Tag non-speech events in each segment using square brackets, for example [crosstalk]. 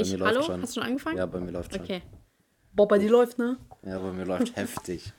Ich, hallo, schon. hast du schon angefangen? Ja, bei mir läuft schon. Okay. Boah, bei dir läuft, ne? Ja, bei mir läuft heftig.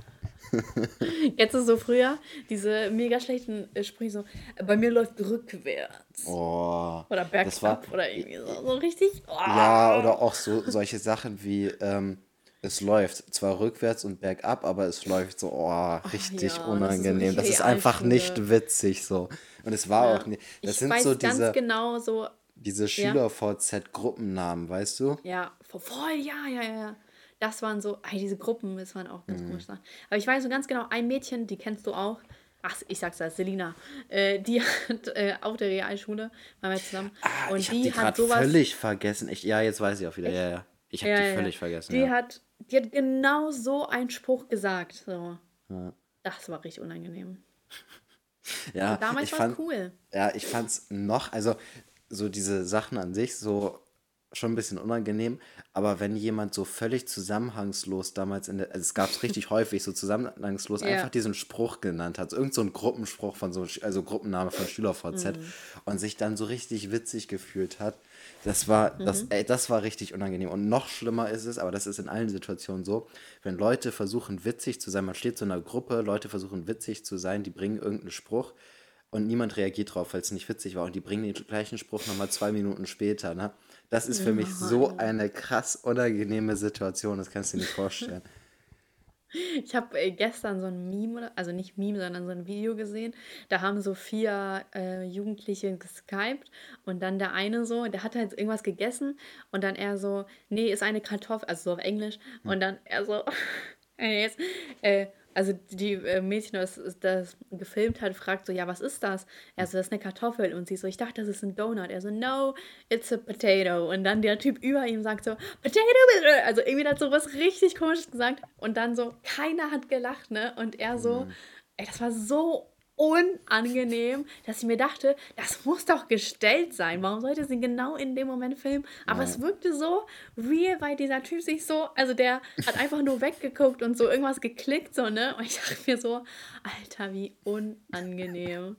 [laughs] Jetzt ist so früher diese mega schlechten äh, Sprüche so, bei mir läuft rückwärts. Oh, oder bergab oder irgendwie so, so richtig. Oh. Ja, oder auch so solche Sachen wie, ähm, es läuft zwar rückwärts und bergab, aber es läuft so, oh, richtig ja, unangenehm. Das ist, das ist einfach nicht witzig so. Und es war ja. auch nicht. Das ich sind weiß so diese, ganz genau so. Diese Schüler-VZ-Gruppennamen, weißt du? Ja, voll, ja, ja, ja. Das waren so, ey, diese Gruppen, das waren auch ganz mhm. komisch. Aber ich weiß so ganz genau, ein Mädchen, die kennst du auch. Ach, ich sag's da, Selina. Äh, die [laughs] hat äh, auf der Realschule, waren wir zusammen. Ah, und ich die, die hat sowas. völlig vergessen. Ich, ja, jetzt weiß ich auch wieder. Ja, ja. Ich habe ja, die völlig ja. vergessen. Die, ja. hat, die hat genau so einen Spruch gesagt. So. Ja. Das war richtig unangenehm. [laughs] ja, und damals war es cool. Ja, ich fand's noch, also so diese Sachen an sich, so schon ein bisschen unangenehm, aber wenn jemand so völlig zusammenhangslos damals in der, also es gab es richtig [laughs] häufig, so zusammenhangslos ja. einfach diesen Spruch genannt hat, irgend so ein Gruppenspruch von so, also Gruppenname von SchülerVZ mhm. und sich dann so richtig witzig gefühlt hat, das war, mhm. das, ey, das war richtig unangenehm. Und noch schlimmer ist es, aber das ist in allen Situationen so, wenn Leute versuchen witzig zu sein, man steht so in einer Gruppe, Leute versuchen witzig zu sein, die bringen irgendeinen Spruch und niemand reagiert drauf, weil es nicht witzig war und die bringen den gleichen Spruch nochmal zwei Minuten später, ne? Das ist für mich so eine krass unangenehme Situation, das kannst du dir nicht vorstellen. [laughs] [laughs] Ich habe äh, gestern so ein Meme, also nicht Meme, sondern so ein Video gesehen. Da haben so vier äh, Jugendliche geskypt und dann der eine so, der hat halt irgendwas gegessen und dann er so, nee, ist eine Kartoffel, also so auf Englisch. Hm. Und dann er so, [laughs] äh, also die äh, Mädchen, das, das gefilmt hat, fragt so, ja, was ist das? Er so, das ist eine Kartoffel. Und sie so, ich dachte, das ist ein Donut. Er so, no, it's a potato. Und dann der Typ über ihm sagt so, potato, also irgendwie hat so was richtig komisches gesagt. Und dann so, keiner hat gelacht, ne? Und er so, mhm. ey, das war so unangenehm, dass ich mir dachte, das muss doch gestellt sein. Warum sollte sie genau in dem Moment filmen? Aber ja. es wirkte so real, weil dieser Typ sich so, also der hat einfach nur weggeguckt und so irgendwas geklickt, so, ne? Und ich dachte mir so, Alter, wie unangenehm.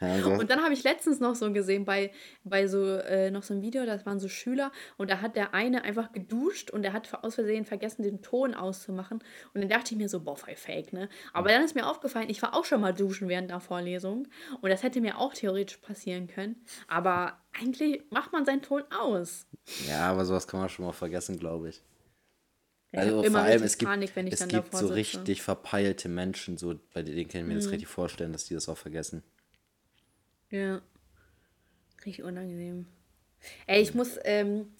Ja, und dann habe ich letztens noch so gesehen bei, bei so, äh, noch so einem Video, das waren so Schüler und da hat der eine einfach geduscht und der hat aus Versehen vergessen, den Ton auszumachen. Und dann dachte ich mir so, boah, voll fake, ne? Aber dann ist mir aufgefallen, ich war auch schon mal duschen während der Vorlesung. Und das hätte mir auch theoretisch passieren können. Aber eigentlich macht man seinen Ton aus. Ja, aber sowas kann man schon mal vergessen, glaube ich. Ja, also vor allem, es gibt, Panik, es gibt so richtig verpeilte Menschen, so, bei denen kann ich mir mhm. das richtig vorstellen, dass die das auch vergessen. Ja. Richtig unangenehm. Ey, ich muss, ähm,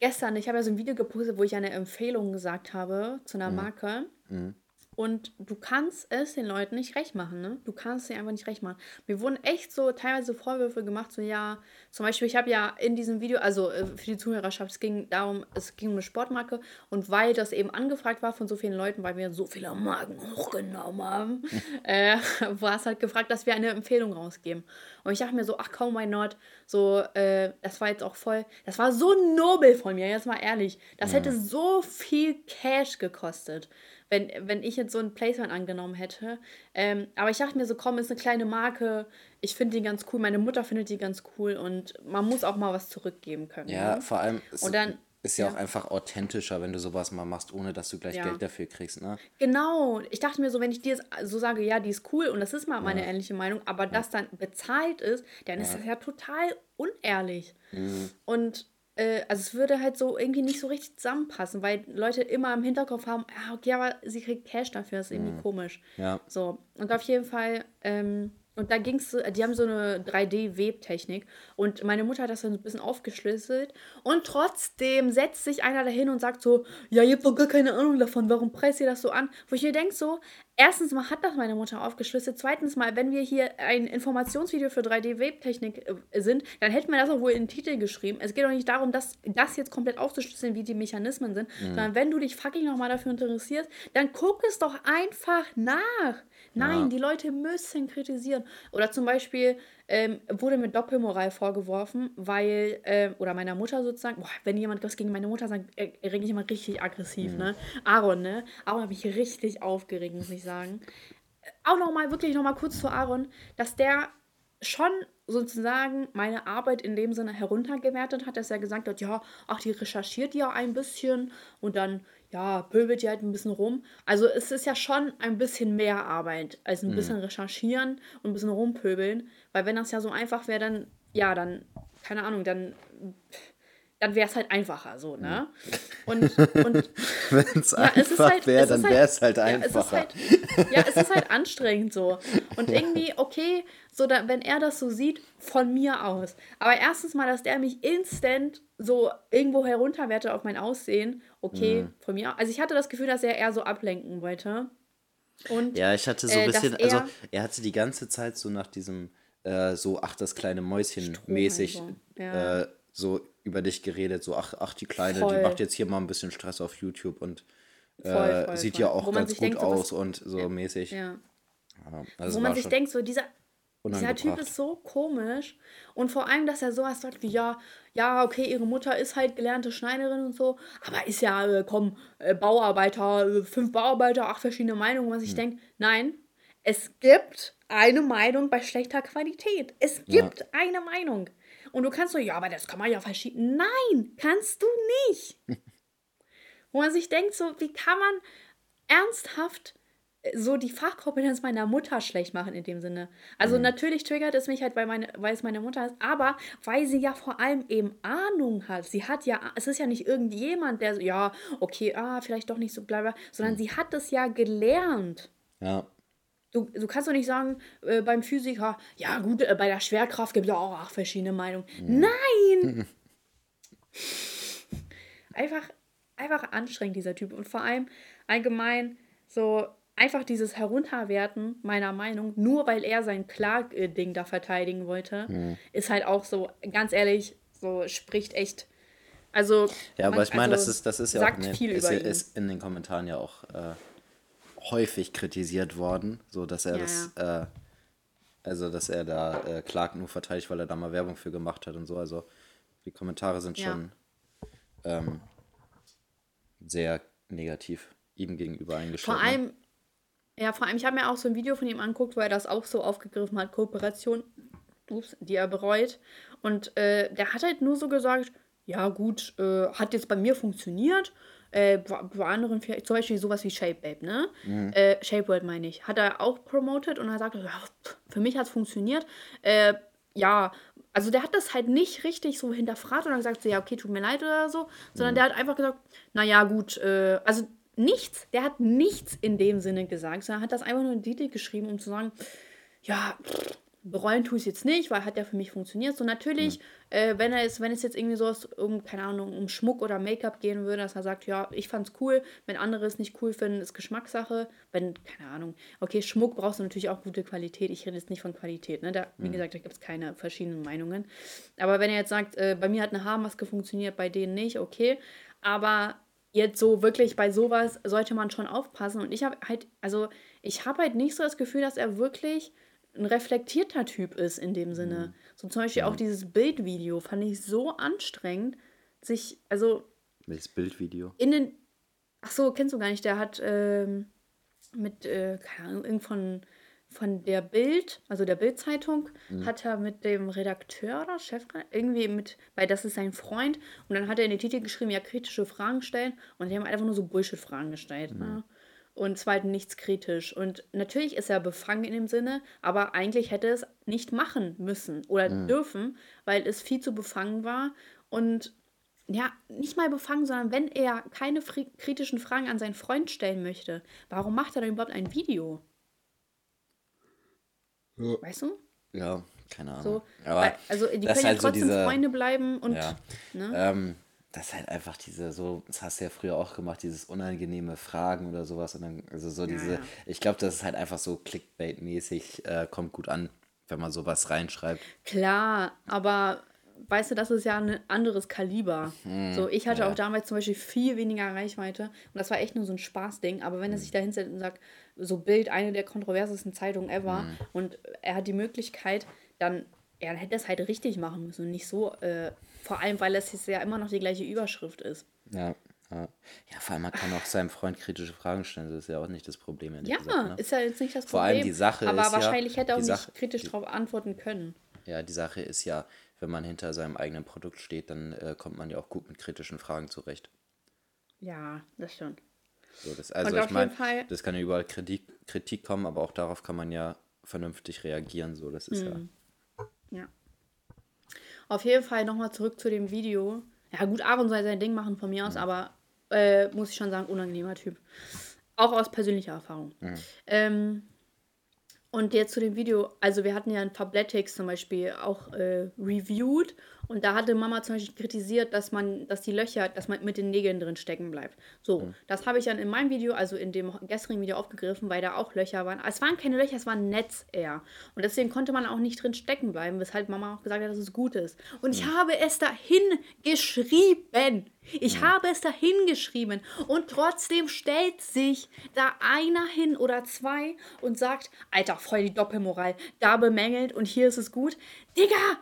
gestern, ich habe ja so ein Video gepostet, wo ich eine Empfehlung gesagt habe zu einer mhm. Marke. Mhm. Und du kannst es den Leuten nicht recht machen, ne? Du kannst sie einfach nicht recht machen. Mir wurden echt so teilweise Vorwürfe gemacht, so ja, zum Beispiel, ich habe ja in diesem Video, also äh, für die Zuhörerschaft, es ging darum, es ging um eine Sportmarke und weil das eben angefragt war von so vielen Leuten, weil wir so viele Marken hochgenommen haben, [laughs] äh, war es halt gefragt, dass wir eine Empfehlung rausgeben. Und ich dachte mir so, ach kaum mein Nord, so, äh, das war jetzt auch voll, das war so nobel von mir, jetzt mal ehrlich. Das hätte so viel Cash gekostet wenn, wenn ich jetzt so ein Placement angenommen hätte. Ähm, aber ich dachte mir so, komm, ist eine kleine Marke. Ich finde die ganz cool. Meine Mutter findet die ganz cool und man muss auch mal was zurückgeben können. Ja, ne? vor allem ist, und dann, ist ja, ja, auch einfach authentischer, wenn du sowas mal machst, ohne dass du gleich ja. Geld dafür kriegst. Ne? Genau. Ich dachte mir so, wenn ich dir so sage, ja, die ist cool und das ist mal meine ja. ähnliche Meinung, aber das dann bezahlt ist, dann ist das ja total unehrlich. Mhm. Und äh, also es würde halt so irgendwie nicht so richtig zusammenpassen, weil Leute immer im Hinterkopf haben, ja, okay, aber sie kriegt Cash dafür, das ist irgendwie mhm. komisch. Ja. So, und auf jeden Fall, ähm, und da ging es, die haben so eine 3D-Webtechnik und meine Mutter hat das dann so ein bisschen aufgeschlüsselt und trotzdem setzt sich einer dahin und sagt so, ja, ihr habt doch gar keine Ahnung davon, warum preist ihr das so an? Wo ich mir denke so, erstens mal hat das meine Mutter aufgeschlüsselt, zweitens mal, wenn wir hier ein Informationsvideo für 3D-Webtechnik äh, sind, dann hätten wir das auch wohl in den Titel geschrieben. Es geht doch nicht darum, dass das jetzt komplett aufzuschlüsseln, wie die Mechanismen sind, mhm. sondern wenn du dich fucking nochmal dafür interessierst, dann guck es doch einfach nach. Nein, ja. die Leute müssen kritisieren. Oder zum Beispiel ähm, wurde mir Doppelmoral vorgeworfen, weil, äh, oder meiner Mutter sozusagen, boah, wenn jemand was gegen meine Mutter sagt, äh, rege ich immer richtig aggressiv, mhm. ne? Aaron, ne? Aaron habe ich richtig aufgeregt, muss ich sagen. Auch nochmal, wirklich nochmal kurz zu Aaron, dass der schon sozusagen meine Arbeit in dem Sinne heruntergewertet hat, dass er gesagt hat, ja, ach, die recherchiert ja ein bisschen und dann, ja, pöbelt die halt ein bisschen rum. Also es ist ja schon ein bisschen mehr Arbeit als ein mhm. bisschen recherchieren und ein bisschen rumpöbeln, weil wenn das ja so einfach wäre, dann, ja, dann, keine Ahnung, dann dann wäre es halt einfacher so, ne? Und, [laughs] und wenn es ja, einfach halt, wäre, dann wäre es halt, halt einfacher. Ja es, halt, ja, es ist halt anstrengend so. Und irgendwie, okay, so da, wenn er das so sieht, von mir aus. Aber erstens mal, dass der mich instant so irgendwo herunterwertet auf mein Aussehen, okay, mhm. von mir. Also ich hatte das Gefühl, dass er eher so ablenken wollte. Und, ja, ich hatte so ein äh, bisschen, also er hatte die ganze Zeit so nach diesem, äh, so, ach, das kleine Mäuschen mäßig, so. Ja. Äh, so über dich geredet, so ach, ach die Kleine, voll. die macht jetzt hier mal ein bisschen Stress auf YouTube und äh, voll, voll, sieht ja auch ganz gut denkt, aus so und so ja, mäßig. Ja. Ja, also Wo man sich denkt, so dieser, dieser Typ ist so komisch und vor allem, dass er sowas sagt wie, ja, ja, okay, ihre Mutter ist halt gelernte Schneiderin und so, aber ist ja, äh, komm, äh, Bauarbeiter, äh, fünf Bauarbeiter, acht verschiedene Meinungen, was ich hm. denke, nein, es gibt eine Meinung bei schlechter Qualität. Es gibt ja. eine Meinung. Und du kannst so, ja, aber das kann man ja verschieben. Nein, kannst du nicht. [laughs] Wo man sich denkt, so, wie kann man ernsthaft so die Fachkompetenz meiner Mutter schlecht machen in dem Sinne. Also mhm. natürlich triggert es mich halt, weil, meine, weil es meine Mutter ist, aber weil sie ja vor allem eben Ahnung hat. Sie hat ja, es ist ja nicht irgendjemand, der so, ja, okay, ah, vielleicht doch nicht so bla sondern mhm. sie hat es ja gelernt. Ja. Du, du kannst doch nicht sagen, äh, beim Physiker, ja gut, äh, bei der Schwerkraft gibt es ja auch verschiedene Meinungen. Mhm. Nein! [laughs] einfach, einfach anstrengend, dieser Typ. Und vor allem allgemein so einfach dieses Herunterwerten meiner Meinung, nur weil er sein Klag-Ding da verteidigen wollte, mhm. ist halt auch so, ganz ehrlich, so spricht echt. Also. Ja, aber man, ich meine, also, das ist, das ist ja auch. Ne, viel ist, über ist in den Kommentaren ja auch. Äh, häufig kritisiert worden, so dass er ja, das, ja. Äh, also dass er da äh, Clark nur verteidigt, weil er da mal Werbung für gemacht hat und so. Also die Kommentare sind ja. schon ähm, sehr negativ ihm gegenüber eingestellt. Vor allem, ja, vor allem, ich habe mir auch so ein Video von ihm angeguckt, wo er das auch so aufgegriffen hat, Kooperation, ups, die er bereut. Und äh, der hat halt nur so gesagt, ja gut, äh, hat jetzt bei mir funktioniert äh, bei anderen, zum Beispiel sowas wie Shape Babe, ne? Mhm. Äh, Shape World meine ich. Hat er auch promoted und er sagt, ja, für mich hat es funktioniert. Äh, ja, also der hat das halt nicht richtig so hinterfragt und dann gesagt, so, ja, okay, tut mir leid oder so, sondern mhm. der hat einfach gesagt, naja, gut, äh, also nichts, der hat nichts in dem Sinne gesagt, sondern hat das einfach nur in Titel geschrieben, um zu sagen, ja, bereuen tue ich es jetzt nicht, weil hat ja für mich funktioniert. So natürlich, mhm. äh, wenn er es, wenn es jetzt irgendwie so um, keine Ahnung, um Schmuck oder Make-up gehen würde, dass er sagt, ja, ich fand's cool, wenn andere es nicht cool finden, ist Geschmackssache. Wenn, keine Ahnung, okay, Schmuck brauchst du natürlich auch gute Qualität. Ich rede jetzt nicht von Qualität, ne? Da, wie mhm. gesagt, da gibt es keine verschiedenen Meinungen. Aber wenn er jetzt sagt, äh, bei mir hat eine Haarmaske funktioniert, bei denen nicht, okay. Aber jetzt so wirklich bei sowas sollte man schon aufpassen. Und ich habe halt, also ich habe halt nicht so das Gefühl, dass er wirklich ein reflektierter Typ ist in dem Sinne. Mhm. So zum Beispiel ja. auch dieses Bildvideo fand ich so anstrengend, sich, also. Welches Bildvideo? In den. Ach so, kennst du gar nicht. Der hat ähm, mit, äh, keine Ahnung, irgend von, von der Bild, also der Bildzeitung, mhm. hat er mit dem Redakteur oder Chef, irgendwie mit, weil das ist sein Freund, und dann hat er in den Titel geschrieben, ja, kritische Fragen stellen, und die haben einfach nur so Bullshit-Fragen gestellt. Mhm. Ne? und zweitens nichts kritisch. Und natürlich ist er befangen in dem Sinne, aber eigentlich hätte es nicht machen müssen oder mhm. dürfen, weil es viel zu befangen war. Und ja, nicht mal befangen, sondern wenn er keine kritischen Fragen an seinen Freund stellen möchte, warum macht er dann überhaupt ein Video? Ja. Weißt du? Ja, keine Ahnung. So, aber weil, also die können ja halt trotzdem so diese, Freunde bleiben und. Ja. Ne? Ähm, das ist halt einfach diese, so, das hast du ja früher auch gemacht, dieses unangenehme Fragen oder sowas. Und dann, also so diese, ja. ich glaube, das ist halt einfach so Clickbait-mäßig, äh, kommt gut an, wenn man sowas reinschreibt. Klar, aber weißt du, das ist ja ein anderes Kaliber. Hm, so, ich hatte ja. auch damals zum Beispiel viel weniger Reichweite und das war echt nur so ein Spaßding. Aber wenn er hm. sich da hinsetzt und sagt, so Bild, eine der kontroversesten Zeitungen ever hm. und er hat die Möglichkeit, dann, er hätte es halt richtig machen müssen und nicht so, äh, vor allem, weil es jetzt ja immer noch die gleiche Überschrift ist. Ja. Ja. ja, vor allem man kann auch seinem Freund kritische Fragen stellen, das ist ja auch nicht das Problem. Ja, gesagt, ne? ist ja jetzt nicht das Problem. Vor allem die Sache aber ist wahrscheinlich ja, hätte er auch nicht Sache, kritisch darauf antworten können. Ja, die Sache ist ja, wenn man hinter seinem eigenen Produkt steht, dann äh, kommt man ja auch gut mit kritischen Fragen zurecht. Ja, das stimmt. So, das, also ich meine, das kann ja überall Kritik, Kritik kommen, aber auch darauf kann man ja vernünftig reagieren. So, das ist mhm. ja. Ja. Auf jeden Fall nochmal zurück zu dem Video. Ja, gut, Aaron soll sein Ding machen von mir aus, mhm. aber äh, muss ich schon sagen, unangenehmer Typ. Auch aus persönlicher Erfahrung. Mhm. Ähm, und jetzt zu dem Video, also wir hatten ja ein Fabletics zum Beispiel auch äh, reviewed und da hatte Mama zum Beispiel kritisiert, dass man, dass die Löcher, dass man mit den Nägeln drin stecken bleibt. So, mhm. das habe ich dann in meinem Video, also in dem gestrigen Video aufgegriffen, weil da auch Löcher waren. Es waren keine Löcher, es war ein Netz eher. Und deswegen konnte man auch nicht drin stecken bleiben, weshalb Mama auch gesagt hat, dass es gut ist. Und mhm. ich habe es dahin geschrieben. Ich mhm. habe es dahin geschrieben. Und trotzdem stellt sich da einer hin oder zwei und sagt, Alter, voll die Doppelmoral. Da bemängelt und hier ist es gut. Digga,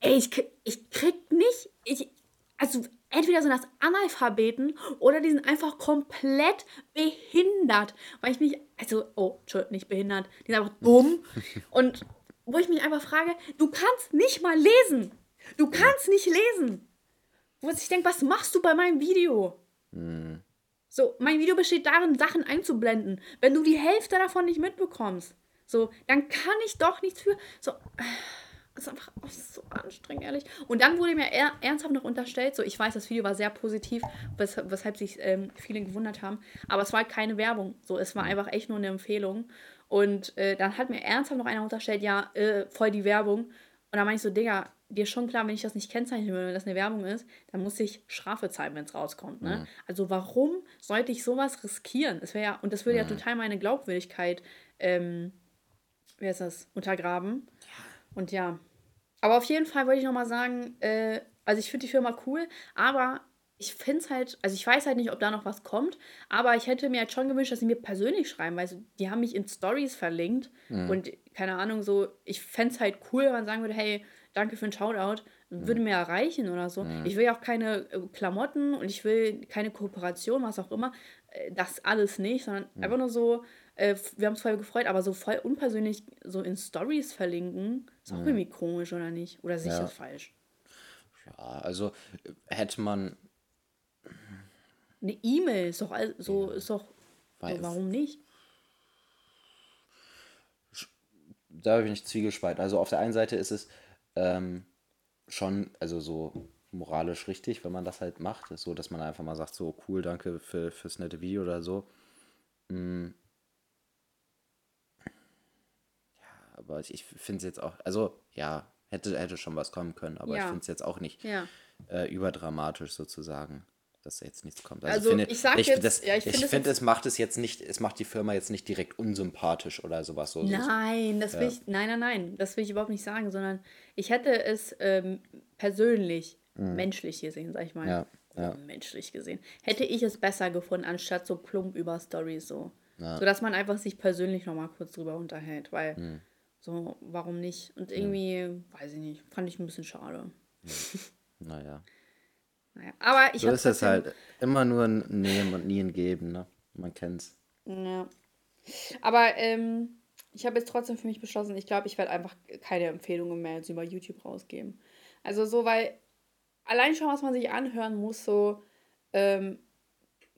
ey, ich, ich krieg nicht, ich, also entweder sind das Analphabeten oder die sind einfach komplett behindert, weil ich mich, also, oh, Entschuldigung, nicht behindert, die sind einfach dumm [laughs] und wo ich mich einfach frage, du kannst nicht mal lesen, du kannst nicht lesen. Wo ich denke, was machst du bei meinem Video? Mhm. So, mein Video besteht darin, Sachen einzublenden. Wenn du die Hälfte davon nicht mitbekommst, so, dann kann ich doch nichts für. So, [sighs] ist einfach so anstrengend, ehrlich. Und dann wurde mir er, ernsthaft noch unterstellt, so ich weiß, das Video war sehr positiv, wes weshalb sich ähm, viele gewundert haben, aber es war halt keine Werbung. So, es war einfach echt nur eine Empfehlung. Und äh, dann hat mir ernsthaft noch einer unterstellt, ja, äh, voll die Werbung. Und dann meine ich so, Digga, dir ist schon klar, wenn ich das nicht kennzeichnen will, wenn das eine Werbung ist, dann muss ich Strafe zahlen, wenn es rauskommt. Ne? Mhm. Also warum sollte ich sowas riskieren? Das ja, und das würde mhm. ja total meine Glaubwürdigkeit, ähm, wie heißt das, untergraben. Und ja, aber auf jeden Fall wollte ich nochmal sagen, äh, also ich finde die Firma cool, aber ich finde es halt, also ich weiß halt nicht, ob da noch was kommt, aber ich hätte mir halt schon gewünscht, dass sie mir persönlich schreiben, weil die haben mich in Stories verlinkt mhm. und keine Ahnung, so, ich fände es halt cool, wenn man sagen würde, hey, danke für den Shoutout, mhm. würde mir erreichen oder so. Mhm. Ich will ja auch keine äh, Klamotten und ich will keine Kooperation, was auch immer, äh, das alles nicht, sondern mhm. einfach nur so, äh, wir haben uns voll gefreut, aber so voll unpersönlich so in Stories verlinken, ist auch irgendwie komisch, oder nicht? Oder ich ja. falsch? Ja, also hätte man. Eine E-Mail ist doch so, ja. ist doch. So, warum nicht? Da bin ich zwiegespalten. Also auf der einen Seite ist es ähm, schon, also so moralisch richtig, wenn man das halt macht. Ist so, dass man einfach mal sagt, so cool, danke für, fürs nette Video oder so. Mhm. aber ich finde es jetzt auch, also ja, hätte, hätte schon was kommen können, aber ja. ich finde es jetzt auch nicht ja. äh, überdramatisch sozusagen, dass jetzt nichts kommt. Also, also finde, ich sag ich, jetzt, das, ja, ich, ich finde, es macht es jetzt nicht, es macht die Firma jetzt nicht direkt unsympathisch oder sowas. So, nein, das will ich, nein, nein, nein, das will ich überhaupt nicht sagen, sondern ich hätte es ähm, persönlich, mhm. menschlich gesehen, sag ich mal. Ja. Ja. menschlich gesehen. Hätte ich es besser gefunden, anstatt so plump über Stories so. Ja. So dass man einfach sich persönlich nochmal kurz drüber unterhält, weil mhm. So, warum nicht? Und irgendwie, ja. weiß ich nicht, fand ich ein bisschen schade. Ja. [laughs] Naja. Naja. Aber ich So ist es halt immer nur ein Nehmen und nie ein Geben, ne? Man kennt's. Ja. Aber ähm, ich habe jetzt trotzdem für mich beschlossen, ich glaube, ich werde einfach keine Empfehlungen mehr jetzt über YouTube rausgeben. Also so, weil allein schon, was man sich anhören muss, so, ähm,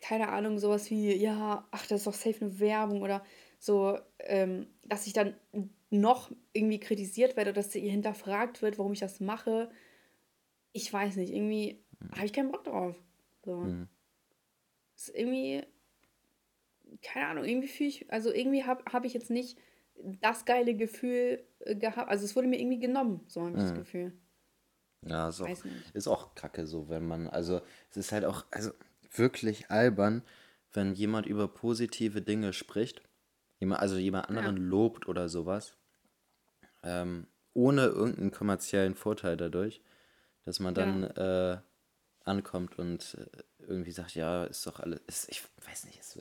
keine Ahnung, sowas wie, ja, ach, das ist doch safe eine Werbung oder so, ähm, dass ich dann noch irgendwie kritisiert werde oder dass sie hinterfragt wird, warum ich das mache. Ich weiß nicht, irgendwie. Habe ich keinen Bock drauf. So. Mhm. ist irgendwie, keine Ahnung, irgendwie fühle ich, also irgendwie habe hab ich jetzt nicht das geile Gefühl äh, gehabt. Also es wurde mir irgendwie genommen, so habe ich mhm. das Gefühl. Ja, ist auch, ist auch kacke so, wenn man, also es ist halt auch, also wirklich albern, wenn jemand über positive Dinge spricht, jemand, also jemand anderen ja. lobt oder sowas ähm, ohne irgendeinen kommerziellen Vorteil dadurch, dass man dann ja. äh, ankommt und äh, irgendwie sagt, ja, ist doch alles, ist, ich weiß nicht, ist,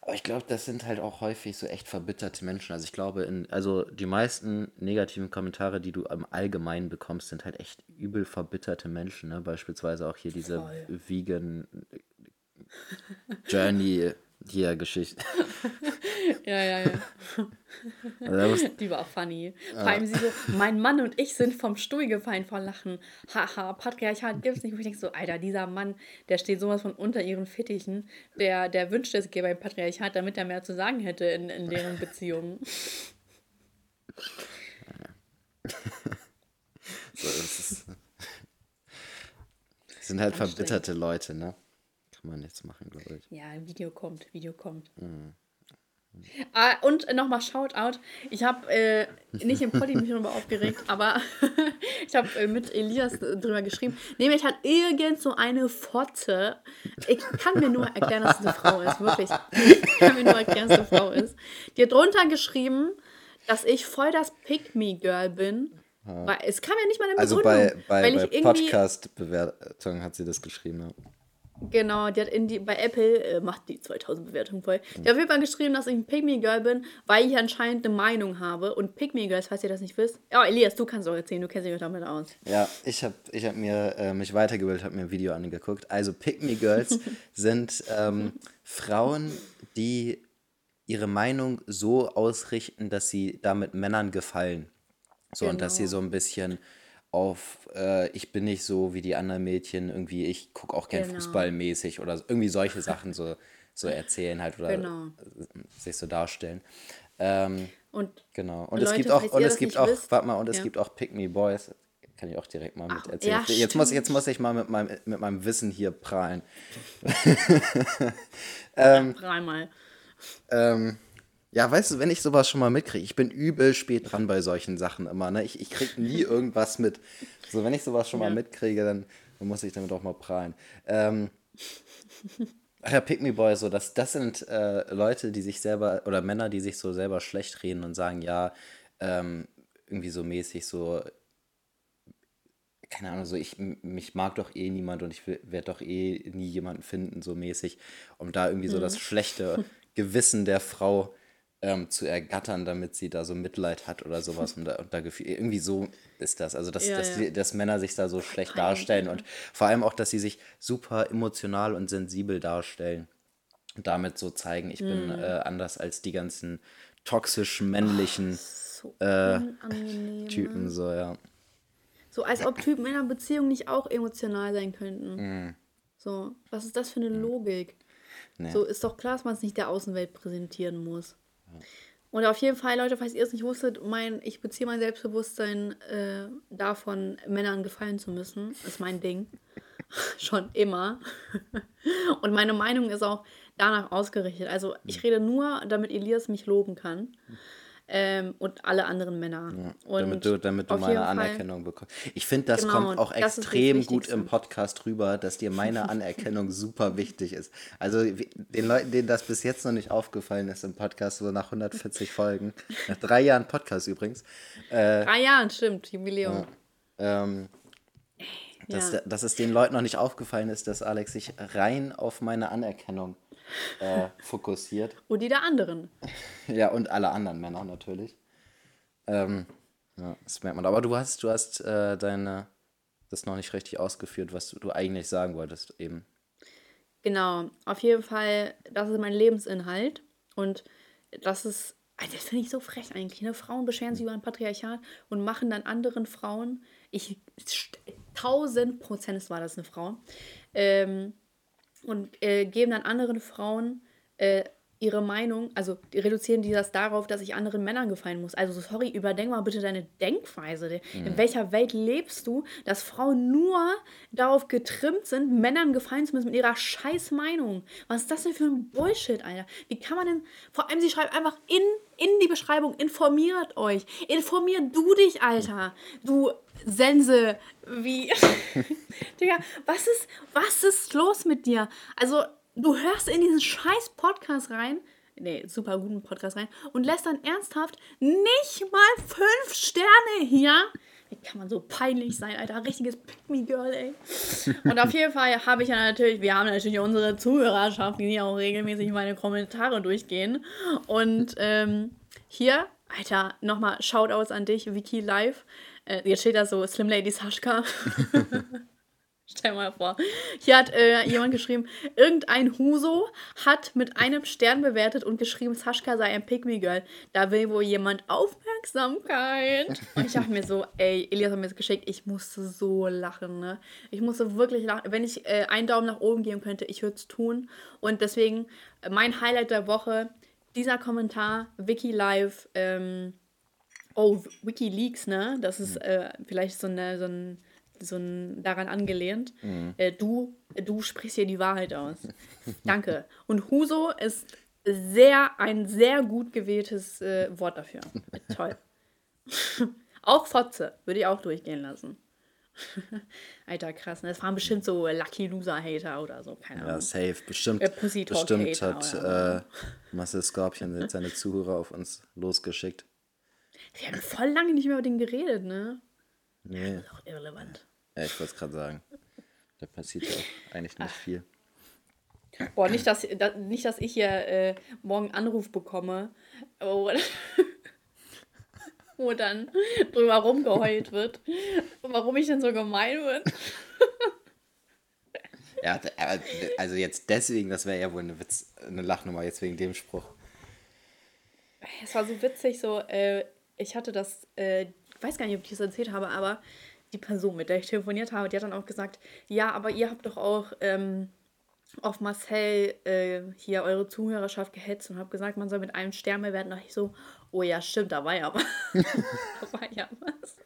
Aber ich glaube, das sind halt auch häufig so echt verbitterte Menschen. Also ich glaube, in, also die meisten negativen Kommentare, die du im Allgemeinen bekommst, sind halt echt übel verbitterte Menschen. Ne? Beispielsweise auch hier diese Voll. Vegan Journey hier Geschichte. [laughs] ja, ja, ja. [laughs] Also die war funny. Vor allem sie so, mein Mann und ich sind vom Stuhl gefallen vor Lachen. Haha, Patriarchat gibt's nicht. Und ich denke so, Alter, dieser Mann, der steht sowas von unter ihren Fittichen. Der, der wünscht es beim Patriarchat, damit er mehr zu sagen hätte in, in deren Beziehungen. [laughs] so, das ist, sind halt verbitterte Leute, ne? Kann man nichts machen, glaube ich. Ja, Video kommt, Video kommt. Mhm. Ah, und nochmal Shoutout. Ich habe äh, nicht im Poddy mich [laughs] darüber aufgeregt, aber [laughs] ich habe äh, mit Elias drüber geschrieben. Nämlich hat irgend so eine Fotze. Ich kann mir nur erklären, dass es eine Frau ist. Wirklich. Ich kann mir nur erklären, dass es eine Frau ist. Die hat drunter geschrieben, dass ich voll das Pick-Me-Girl bin. Ja. Weil es kam ja nicht mal eine Begründung. Also bei, bei, bei Podcast-Bewertung hat sie das geschrieben. Ja. Genau, die hat in die, bei Apple, äh, macht die 2000 Bewertungen voll. Die hat auf jeden Fall geschrieben, dass ich ein Pygmy Girl bin, weil ich anscheinend eine Meinung habe. Und Pygmy Girls, falls ihr das nicht wisst. Ja, Elias, du kannst auch erzählen, du kennst dich damit aus. Ja, ich habe ich hab mir äh, mich weitergebildet, habe mir ein Video angeguckt. Also Pygmy Girls [laughs] sind ähm, Frauen, die ihre Meinung so ausrichten, dass sie damit Männern gefallen. So, genau. und dass sie genau. so ein bisschen auf, äh, ich bin nicht so wie die anderen Mädchen, irgendwie, ich gucke auch gern genau. Fußballmäßig oder irgendwie solche Sachen so, so erzählen halt oder genau. sich so darstellen. Ähm, und genau. Und Leute, es gibt auch, und es gibt auch, warte mal, und es ja. gibt auch Pick Me Boys. Kann ich auch direkt mal mit erzählen. Ja, jetzt, muss, jetzt muss ich mal mit meinem, mit meinem Wissen hier prahlen. [laughs] [laughs] ähm, Prahl mal. Ähm, ja, weißt du, wenn ich sowas schon mal mitkriege, ich bin übel spät dran bei solchen Sachen immer, ne? Ich, ich krieg nie irgendwas mit. So, wenn ich sowas schon ja. mal mitkriege, dann, dann, muss ich damit auch mal prahlen. Ähm, ach ja, Pick Me Boy, so, das, das sind äh, Leute, die sich selber, oder Männer, die sich so selber schlecht reden und sagen, ja, ähm, irgendwie so mäßig so, keine Ahnung, so ich, mich mag doch eh niemand und ich werde doch eh nie jemanden finden, so mäßig, um da irgendwie so das mhm. schlechte Gewissen der Frau ähm, zu ergattern, damit sie da so Mitleid hat oder sowas. Und da, und da irgendwie so ist das. Also, dass, ja, dass, ja. Die, dass Männer sich da so schlecht Nein. darstellen und vor allem auch, dass sie sich super emotional und sensibel darstellen und damit so zeigen, ich mhm. bin äh, anders als die ganzen toxisch männlichen oh, so äh, Typen, so, ja. So als ob Typen in einer Beziehung nicht auch emotional sein könnten. Mhm. So, was ist das für eine mhm. Logik? Nee. So ist doch klar, dass man es nicht der Außenwelt präsentieren muss. Und auf jeden Fall, Leute, falls ihr es nicht wusstet, mein, ich beziehe mein Selbstbewusstsein äh, davon, Männern gefallen zu müssen. Das ist mein Ding. [laughs] Schon immer. [laughs] Und meine Meinung ist auch danach ausgerichtet. Also ich hm. rede nur, damit Elias mich loben kann ähm, und alle anderen Männer. Ja, damit du, damit du meine Anerkennung bekommst. Ich finde, das genau, kommt auch extrem gut im Podcast rüber, dass dir meine Anerkennung [laughs] super wichtig ist. Also den Leuten, denen das bis jetzt noch nicht aufgefallen ist im Podcast, so nach 140 Folgen, [laughs] nach drei Jahren Podcast übrigens. Äh, drei Jahren, stimmt, Jubiläum. Ja, ähm, dass, ja. dass es den Leuten noch nicht aufgefallen ist, dass Alex sich rein auf meine Anerkennung äh, fokussiert. [laughs] Und die der anderen. Ja, und alle anderen Männer natürlich. Ähm, ja, das merkt man. Aber du hast, du hast äh, deine, das noch nicht richtig ausgeführt, was du, du eigentlich sagen wolltest eben. Genau, auf jeden Fall, das ist mein Lebensinhalt. Und das ist, also das finde ich so frech eigentlich. Ne? Frauen beschweren sich über ein Patriarchat und machen dann anderen Frauen, ich, tausend Prozent war das eine Frau, ähm, und äh, geben dann anderen Frauen äh, ihre Meinung, also reduzieren die das darauf, dass ich anderen Männern gefallen muss. Also sorry, überdenk mal bitte deine Denkweise. Mhm. In welcher Welt lebst du, dass Frauen nur darauf getrimmt sind, Männern gefallen zu müssen mit ihrer scheiß Meinung? Was ist das denn für ein Bullshit, Alter? Wie kann man denn, vor allem sie schreibt einfach in, in die Beschreibung, informiert euch. Informier du dich, Alter. Du Sense, wie. [laughs] Digga, was ist, was ist los mit dir? Also, du hörst in diesen scheiß Podcast rein, nee, super guten Podcast rein, und lässt dann ernsthaft nicht mal fünf Sterne hier. Wie kann man so peinlich sein, Alter? Richtiges Pick-Me-Girl, ey. Und auf jeden Fall habe ich ja natürlich, wir haben natürlich unsere Zuhörerschaft, die auch regelmäßig meine Kommentare durchgehen. Und ähm, hier, Alter, nochmal Shoutouts an dich, Wiki Live. Äh, jetzt steht da so Slim Lady Sashka. [laughs] Stell mal vor. Hier hat äh, jemand geschrieben, irgendein Huso hat mit einem Stern bewertet und geschrieben, Sascha sei ein Pygmy-Girl. Da will wohl jemand Aufmerksamkeit. Und ich dachte mir so, ey, Elias hat mir das geschickt, ich musste so lachen, ne? Ich musste wirklich lachen. Wenn ich äh, einen Daumen nach oben geben könnte, ich würde es tun. Und deswegen, äh, mein Highlight der Woche, dieser Kommentar, Wiki Live, ähm, oh, Wikileaks, ne? Das ist äh, vielleicht so, eine, so ein so ein, daran angelehnt. Mhm. Äh, du, du sprichst hier die Wahrheit aus. [laughs] Danke. Und Huso ist sehr, ein sehr gut gewähltes äh, Wort dafür. [laughs] Toll. [laughs] auch Fotze würde ich auch durchgehen lassen. Alter, krass. Ne? Das waren bestimmt so Lucky Loser-Hater oder so. Keine Ahnung. Ja, safe. Bestimmt, äh, bestimmt hat äh, Marcel Scorpion seine Zuhörer auf uns losgeschickt. Wir haben voll lange nicht mehr über den geredet, ne? Nee. Das ist auch irrelevant. Ja, ich wollte es gerade sagen. Da passiert ja auch eigentlich nicht viel. Boah, nicht, dass, nicht, dass ich hier äh, morgen Anruf bekomme, wo, [laughs] wo dann drüber rumgeheult wird, warum ich denn so gemein bin. [laughs] ja, also jetzt deswegen, das wäre ja wohl eine, Witz, eine Lachnummer, jetzt wegen dem Spruch. Es war so witzig, so, äh, ich hatte das, äh, ich weiß gar nicht, ob ich das erzählt habe, aber die Person, mit der ich telefoniert habe, die hat dann auch gesagt, ja, aber ihr habt doch auch ähm, auf Marcel äh, hier eure Zuhörerschaft gehetzt und habt gesagt, man soll mit einem Stern mehr werden. Da ich so, oh ja, stimmt, da war ja was. [laughs] da war ja was.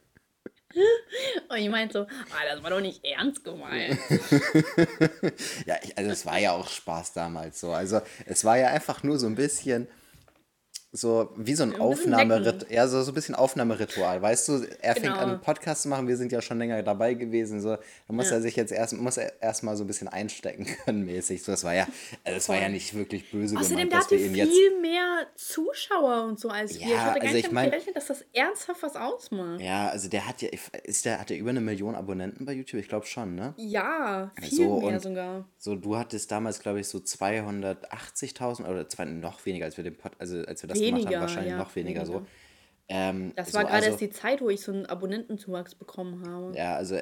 Und ich meinte so, ah, das war doch nicht ernst gemeint. [laughs] ja, ich, also es war ja auch Spaß damals so. Also es war ja einfach nur so ein bisschen so wie so ein, ein Aufnahmeritual, ja, so, so ein bisschen Aufnahmeritual, weißt du, er fängt genau. an, einen Podcast zu machen, wir sind ja schon länger dabei gewesen, so, da muss ja. er sich jetzt erst, muss er erstmal so ein bisschen einstecken [laughs] können, mäßig, so, das war ja, also das war ja nicht wirklich böse Außerdem, gemeint, dass wir ihn jetzt... viel mehr Zuschauer und so als ja, wir, ich hatte gar also nicht ich mein, gerechnet, dass das ernsthaft was ausmacht. Ja, also der hat ja, ist der, hat der über eine Million Abonnenten bei YouTube? Ich glaube schon, ne? Ja, viel so, mehr sogar. So, du hattest damals, glaube ich, so 280.000 oder zwei, noch weniger, als wir den Pod, also als wir das weniger, gemacht haben, wahrscheinlich ja, noch weniger, weniger. so. Ähm, das war so, gerade also, erst die Zeit, wo ich so einen Abonnentenzuwachs bekommen habe. Ja, also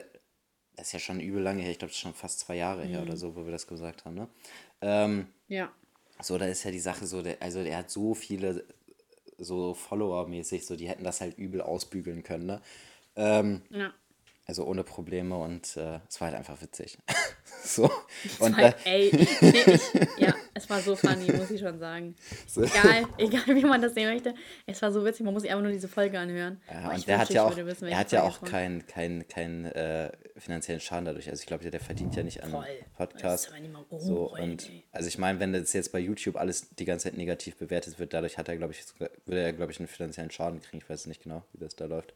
das ist ja schon übel lange her. Ich glaube, das ist schon fast zwei Jahre mhm. her oder so, wo wir das gesagt haben. Ne? Ähm, ja. So, da ist ja die Sache so, der, also er hat so viele so Follower-mäßig, so die hätten das halt übel ausbügeln können. Ne? Ähm, ja. Also ohne Probleme und äh, es war halt einfach witzig. [laughs] so. Und, war, äh, ey, nee, ich, [laughs] ja, es war so funny, muss ich schon sagen. So. Egal, egal wie man das sehen möchte. Es war so witzig, man muss sich einfach nur diese Folge anhören. Ja, und der hat ja auch, wissen, er hat ja auch keinen kein, kein, äh, finanziellen Schaden dadurch. Also ich glaube, der verdient ja nicht an Voll. Podcast. Das so, und also ich meine, wenn das jetzt bei YouTube alles die ganze Zeit negativ bewertet wird, dadurch hat er, glaube ich, würde er, glaube ich, einen finanziellen Schaden kriegen. Ich weiß nicht genau, wie das da läuft.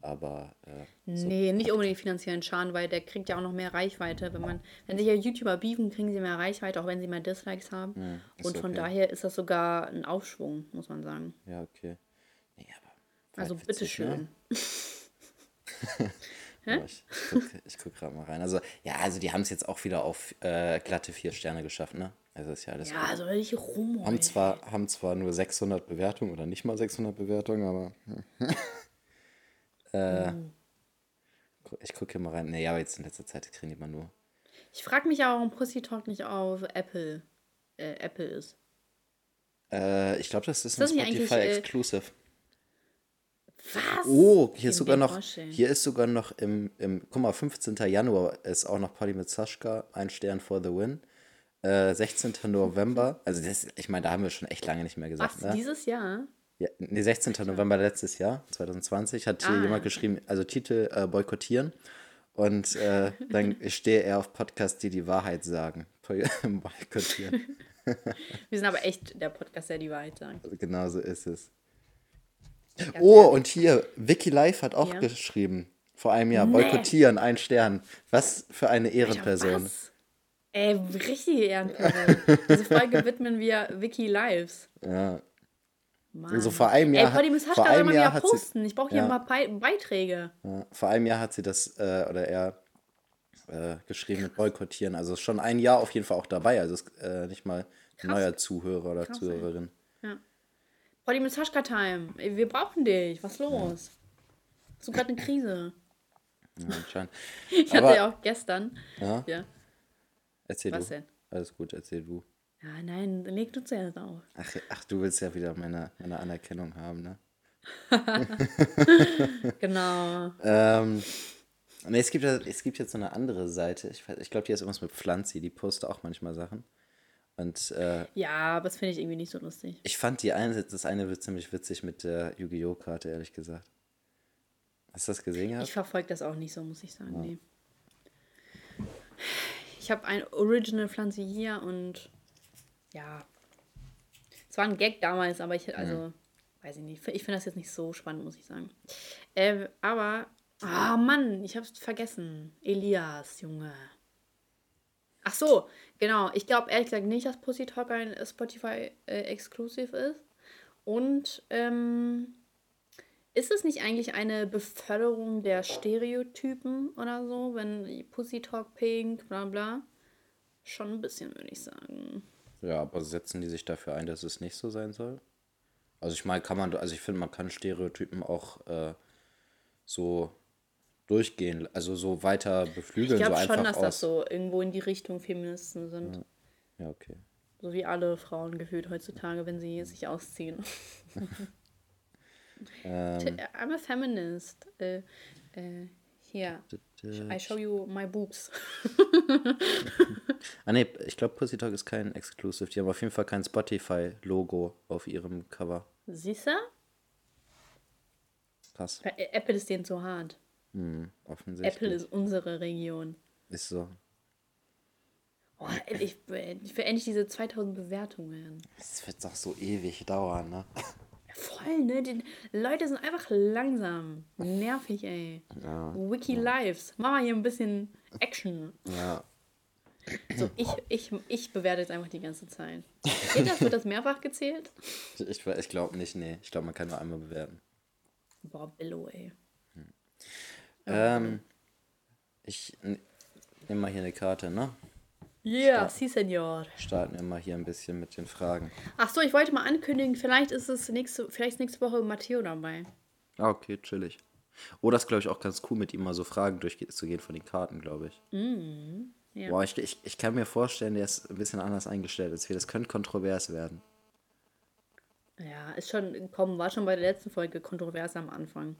Aber. Äh, so nee, nicht unbedingt finanziellen Schaden, weil der kriegt ja auch noch mehr Reichweite. Wenn man, wenn sich ja YouTuber beefen, kriegen sie mehr Reichweite, auch wenn sie mehr Dislikes haben. Ja, Und von okay. daher ist das sogar ein Aufschwung, muss man sagen. Ja, okay. Nee, aber also bitteschön. Ne? [laughs] ich gucke guck gerade mal rein. Also, ja, also die haben es jetzt auch wieder auf äh, glatte vier Sterne geschafft, ne? Also ist ja alles. Ja, also ich rum. Haben zwar, haben zwar nur 600 Bewertungen oder nicht mal 600 Bewertungen, aber. Äh, mhm. Ich gucke hier mal rein. Nee, aber jetzt in letzter Zeit kriegen die immer nur. Ich frage mich auch, warum Pussy Talk nicht auf Apple, äh, Apple ist. Äh, ich glaube, das ist, ist ein Spotify äh, Exclusive. Was? Oh, hier ist sogar noch, hier ist sogar noch im, im, guck mal, 15. Januar ist auch noch Party mit Sascha, ein Stern for the win. Äh, 16. November, also das, ich meine, da haben wir schon echt lange nicht mehr gesagt. Was, ne? dieses Jahr? Ja, nee, 16. November letztes Jahr, 2020, hat hier ah, jemand geschrieben, also Titel äh, boykottieren. Und äh, dann [laughs] stehe er auf Podcast, die die Wahrheit sagen. [laughs] boykottieren. [laughs] Wir sind aber echt der Podcast, der die Wahrheit sagt. Genau so ist es. oh, und hier, Vicky Live hat auch ja. geschrieben, vor einem Jahr, nee. boykottieren, ein Stern. Was für eine Ehrenperson. Ey, richtige Ehrenperson. Diese Folge widmen wir Vicky Lives. Ja, Mann. Also vor einem Jahr. Ey, Polly Miss vor einem Jahr ja posten. Sie, ich brauche hier ja. mal Beiträge. Ja, vor einem Jahr hat sie das, äh, oder er äh, geschrieben mit Boykottieren. Also ist schon ein Jahr auf jeden Fall auch dabei. Also ist äh, nicht mal ein neuer Zuhörer oder Krass, Zuhörerin. Ey. Ja. Polly Miss Time. Ey, wir brauchen dich. Was los? Ja. Hast du gerade eine Krise? Ja, anscheinend. [laughs] ich hatte ja auch gestern. Ja. ja. Erzähl Was du. denn? Alles gut, erzähl du. Ja, nein, leg du zuerst auf. Ach, ach, du willst ja wieder meine, meine Anerkennung haben, ne? [laughs] genau. ähm, nee, es gibt, es gibt jetzt so eine andere Seite. Ich, ich glaube, die ist irgendwas mit Pflanzi. Die postet auch manchmal Sachen. Und, äh, ja, aber das finde ich irgendwie nicht so lustig. Ich fand die eine, das eine wird ziemlich witzig mit der Yu-Gi-Oh! Karte, ehrlich gesagt. Hast du das gesehen gehabt? Ich verfolge das auch nicht so, muss ich sagen. Ja. Nee. Ich habe ein Original Pflanze hier und ja. Es war ein Gag damals, aber ich, also, mhm. weiß ich nicht. Ich finde das jetzt nicht so spannend, muss ich sagen. Äh, aber, ah oh Mann, ich hab's vergessen. Elias, Junge. Ach so, genau. Ich glaube ehrlich gesagt nicht, dass Pussy Talk ein Spotify äh, Exclusive ist. Und, ähm, ist es nicht eigentlich eine Beförderung der Stereotypen oder so, wenn Pussy Talk Pink, bla bla? Schon ein bisschen, würde ich sagen. Ja, aber setzen die sich dafür ein, dass es nicht so sein soll? Also ich meine, kann man, also ich finde, man kann Stereotypen auch äh, so durchgehen, also so weiter beflügeln. Ich glaube so schon, dass aus. das so irgendwo in die Richtung Feministen sind. Ja, ja okay. So wie alle Frauen gefühlt heutzutage, wenn sie sich ausziehen. [laughs] ähm, I'm a feminist. Äh, äh, hier. I show you my boobs. [laughs] ah ne, ich glaube Pussy Talk ist kein Exclusive. Die haben auf jeden Fall kein Spotify-Logo auf ihrem Cover. Siehst du? Krass. Apple ist denen zu hart. Hm, offensichtlich. Apple ist unsere Region. Ist so. Oh, ich, ich will endlich diese 2000 Bewertungen. Das wird doch so ewig dauern, ne? Voll, ne? Die Leute sind einfach langsam. Nervig, ey. Ja. Wiki ja. Lives. Mach mal hier ein bisschen Action. Ja. So, ich, ich, ich bewerte jetzt einfach die ganze Zeit. Geht das? Wird das mehrfach gezählt? Ich, ich glaube nicht, nee. Ich glaube, man kann nur einmal bewerten. Boah, Billo, ey. Hm. Ähm, ich nehme mal hier eine Karte, ne? Yeah, si, senor. Starten wir mal hier ein bisschen mit den Fragen. Ach so, ich wollte mal ankündigen, vielleicht ist es nächste, vielleicht nächste Woche Matteo dabei. Ah, okay, chillig. Oh, das glaube ich auch ganz cool, mit ihm mal so Fragen durchzugehen von den Karten, glaube ich. Mm, ja. Boah, ich, ich, ich kann mir vorstellen, der ist ein bisschen anders eingestellt als wir. Das könnte kontrovers werden. Ja, ist schon, komm, war schon bei der letzten Folge kontrovers am Anfang.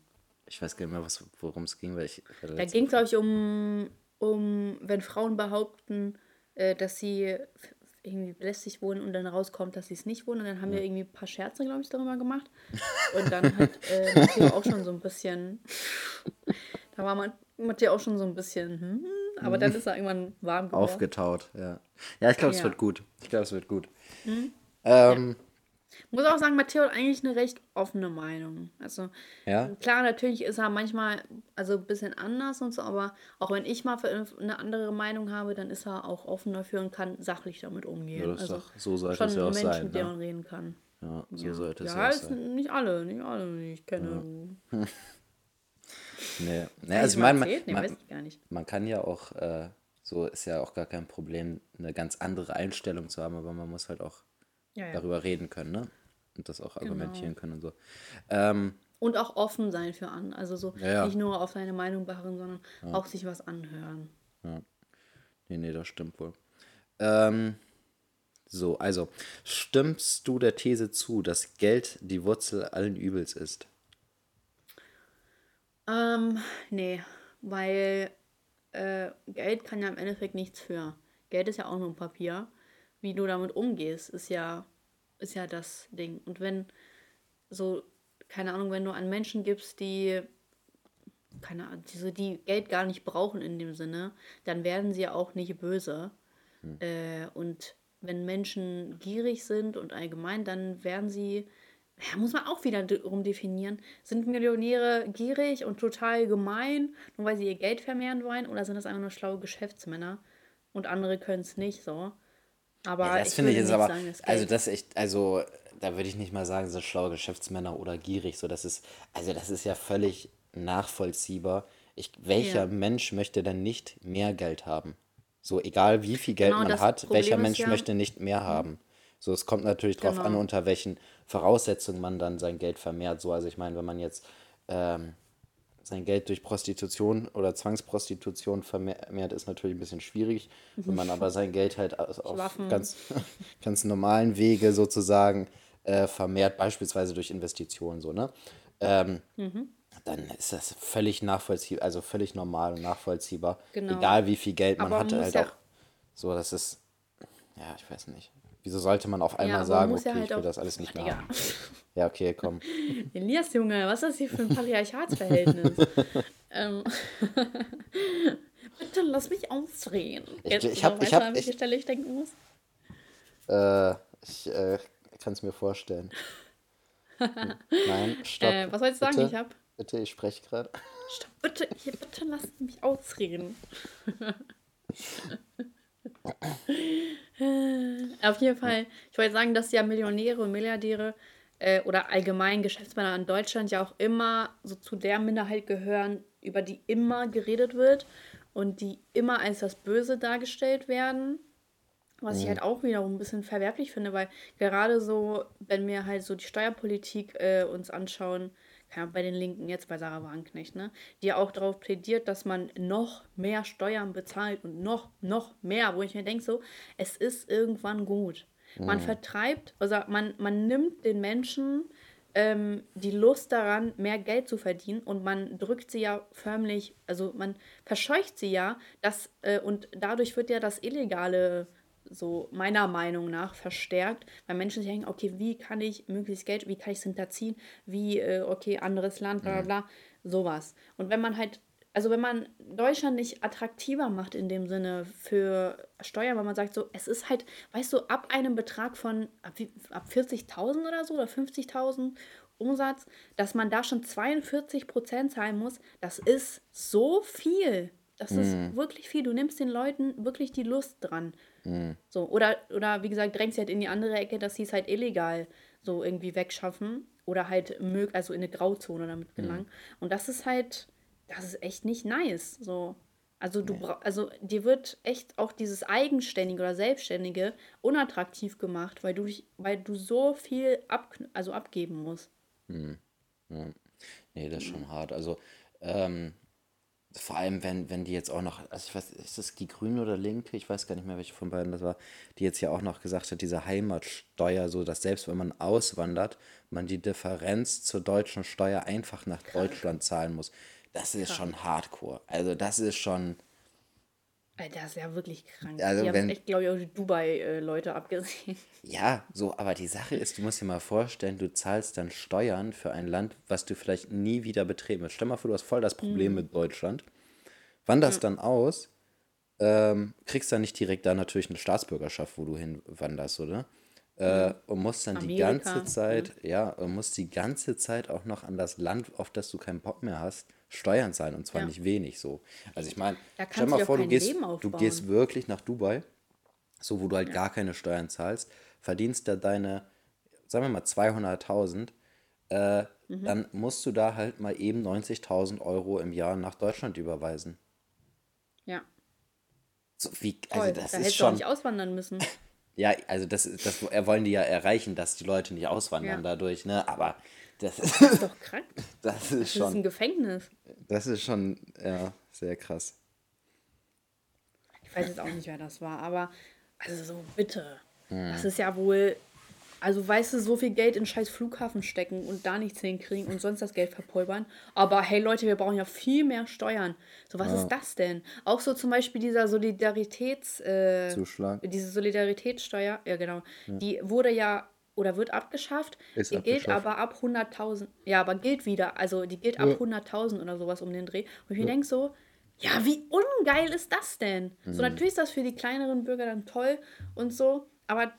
Ich weiß gar nicht mehr, worum es ging, weil ich. Da ging es, glaube ich, um, um, wenn Frauen behaupten, äh, dass sie irgendwie lästig wohnen und dann rauskommt, dass sie es nicht wohnen. Und dann haben ja. wir irgendwie ein paar Scherze, glaube ich, darüber gemacht. [laughs] Und dann hat äh, Matteo auch schon so ein bisschen, [laughs] da war Matteo auch schon so ein bisschen, hm, aber dann ist er irgendwann warm geworden. Aufgetaut, ja. Ja, ich glaube, es wird gut. Ich glaube, es wird gut. Mhm. Ähm, ja. Muss auch sagen, Matteo hat eigentlich eine recht offene Meinung. Also ja? klar, natürlich ist er manchmal also ein bisschen anders und so, aber auch wenn ich mal eine andere Meinung habe, dann ist er auch offen dafür und kann sachlich damit umgehen. Ja, also doch, so sollte schon es ja auch Menschen, sein. Mit ne? man reden kann. Ja, so ja. sollte es ja, auch sein. Nicht alle, nicht alle, die ich kenne. Ja. [laughs] nee. nee, also ich meine, man, nee, man, man, kann ja auch, äh, so ist ja auch gar kein Problem, eine ganz andere Einstellung zu haben, aber man muss halt auch ja, ja. darüber reden können, ne? Und das auch genau. argumentieren genau. können und so. Ähm, und auch offen sein für an. Also so ja, nicht nur auf seine Meinung beharren, sondern auch sich was anhören. Ja. Nee, nee, das stimmt wohl. Ähm, so, also, stimmst du der These zu, dass Geld die Wurzel allen Übels ist? Ähm, nee, weil äh, Geld kann ja im Endeffekt nichts für. Geld ist ja auch nur ein Papier wie du damit umgehst, ist ja, ist ja das Ding. Und wenn so, keine Ahnung, wenn du an Menschen gibst, die, keine Ahnung, die, die Geld gar nicht brauchen in dem Sinne, dann werden sie ja auch nicht böse. Hm. Äh, und wenn Menschen gierig sind und allgemein, dann werden sie, ja, muss man auch wieder rumdefinieren, sind Millionäre gierig und total gemein, nur weil sie ihr Geld vermehren wollen, oder sind das einfach nur schlaue Geschäftsmänner und andere können es nicht so? Aber ja, das finde ich jetzt aber, sagen, also das echt, also da würde ich nicht mal sagen, sind schlaue Geschäftsmänner oder gierig. So, das ist, also das ist ja völlig nachvollziehbar. Ich, welcher ja. Mensch möchte denn nicht mehr Geld haben? So, egal wie viel Geld genau, man hat, Problem welcher Mensch ja, möchte nicht mehr mhm. haben? So, es kommt natürlich darauf genau. an, unter welchen Voraussetzungen man dann sein Geld vermehrt. So, also ich meine, wenn man jetzt ähm, sein Geld durch Prostitution oder Zwangsprostitution vermehrt, ist natürlich ein bisschen schwierig. Wenn man aber sein Geld halt [laughs] auf ganz, [laughs] ganz normalen Wege sozusagen äh, vermehrt, beispielsweise durch Investitionen, so, ne? Ähm, mhm. Dann ist das völlig nachvollziehbar, also völlig normal und nachvollziehbar. Genau. Egal wie viel Geld man aber hatte, halt ja auch. So, das ist, ja, ich weiß nicht. Wieso sollte man auf einmal ja, sagen, okay, ja halt ich will das alles nicht mehr haben? Ja, okay, komm. [laughs] Elias, Junge, was ist das hier für ein Patriarchatsverhältnis? [laughs] ähm, [laughs] Bitte lass mich ausdrehen. Ich, ich habe, ich habe, an welche Stelle ich denken muss. Äh, ich äh, kann es mir vorstellen. Nein, stopp. Äh, was sollst du sagen? Ich habe. Bitte, ich spreche gerade. Stopp, bitte, hier, bitte lass mich ausreden. Auf jeden Fall, ich wollte sagen, dass ja Millionäre und Milliardäre äh, oder allgemein Geschäftsmänner in Deutschland ja auch immer so zu der Minderheit gehören, über die immer geredet wird und die immer als das Böse dargestellt werden. Was mhm. ich halt auch wiederum ein bisschen verwerflich finde, weil gerade so, wenn wir halt so die Steuerpolitik äh, uns anschauen, ja, bei den Linken jetzt bei Sarah Wagenknecht, ne, die auch darauf plädiert, dass man noch mehr Steuern bezahlt und noch, noch mehr, wo ich mir denke, so, es ist irgendwann gut. Mhm. Man vertreibt, also man, man nimmt den Menschen ähm, die Lust daran, mehr Geld zu verdienen und man drückt sie ja förmlich, also man verscheucht sie ja, das, äh, und dadurch wird ja das illegale so meiner Meinung nach verstärkt, weil Menschen sich denken, okay, wie kann ich möglichst Geld, wie kann ich es hinterziehen, wie, äh, okay, anderes Land, bla bla bla, sowas. Und wenn man halt, also wenn man Deutschland nicht attraktiver macht in dem Sinne für Steuern, weil man sagt so, es ist halt, weißt du, ab einem Betrag von, ab, ab 40.000 oder so oder 50.000 Umsatz, dass man da schon 42 Prozent zahlen muss, das ist so viel. Das mhm. ist wirklich viel. Du nimmst den Leuten wirklich die Lust dran. Mhm. So, oder, oder wie gesagt, drängst sie halt in die andere Ecke, dass sie es halt illegal so irgendwie wegschaffen oder halt mög also in eine Grauzone damit mhm. gelangen. Mhm. Und das ist halt, das ist echt nicht nice. So. Also du nee. also dir wird echt auch dieses Eigenständige oder Selbstständige unattraktiv gemacht, weil du dich, weil du so viel ab, also abgeben musst. Mhm. Ja. Nee, das ist schon hart. Also, ähm, vor allem, wenn, wenn die jetzt auch noch, also ich weiß, ist das die Grüne oder Linke? Ich weiß gar nicht mehr, welche von beiden das war, die jetzt ja auch noch gesagt hat, diese Heimatsteuer, so dass selbst wenn man auswandert, man die Differenz zur deutschen Steuer einfach nach Deutschland zahlen muss. Das ist schon hardcore. Also das ist schon. Das ist ja wirklich krank. Also die haben echt, glaube ich, auch die Dubai-Leute abgesehen. [laughs] Ja, so, aber die Sache ist, du musst dir mal vorstellen, du zahlst dann Steuern für ein Land, was du vielleicht nie wieder betreten wirst. Stell mal vor, du hast voll das Problem mhm. mit Deutschland, wanderst mhm. dann aus, ähm, kriegst dann nicht direkt da natürlich eine Staatsbürgerschaft, wo du hinwanderst, oder? Äh, und musst dann Amerika, die ganze Zeit, ja. ja, und musst die ganze Zeit auch noch an das Land, auf das du keinen Bock mehr hast, Steuern zahlen und zwar ja. nicht wenig so. Also ich meine, stell mal vor, du gehst, du gehst wirklich nach Dubai, so wo du halt ja. gar keine Steuern zahlst, verdienst da deine, sagen wir mal 200.000, äh, mhm. dann musst du da halt mal eben 90.000 Euro im Jahr nach Deutschland überweisen. Ja. So wie, also Voll. das da ist schon. nicht auswandern müssen. [laughs] ja, also das, das wollen die ja erreichen, dass die Leute nicht auswandern ja. dadurch, ne? Aber das ist, [laughs] das ist doch krank. Das ist das schon. Das ist ein Gefängnis. Das ist schon, ja, sehr krass. Ich weiß jetzt auch nicht, wer das war, aber also so bitte. Hm. Das ist ja wohl also weißt du, so viel Geld in scheiß Flughafen stecken und da nichts hinkriegen und sonst das Geld verpulvern. Aber hey Leute, wir brauchen ja viel mehr Steuern. So, was ja. ist das denn? Auch so zum Beispiel dieser Solidaritäts... Äh, Zuschlag. Diese Solidaritätssteuer, ja genau. Ja. Die wurde ja oder wird abgeschafft. Ist die abgeschafft. gilt aber ab 100.000. Ja, aber gilt wieder. Also die gilt ab ja. 100.000 oder sowas um den Dreh. Und ich mir denke so, ja, wie ungeil ist das denn? Mhm. So, natürlich ist das für die kleineren Bürger dann toll und so. Aber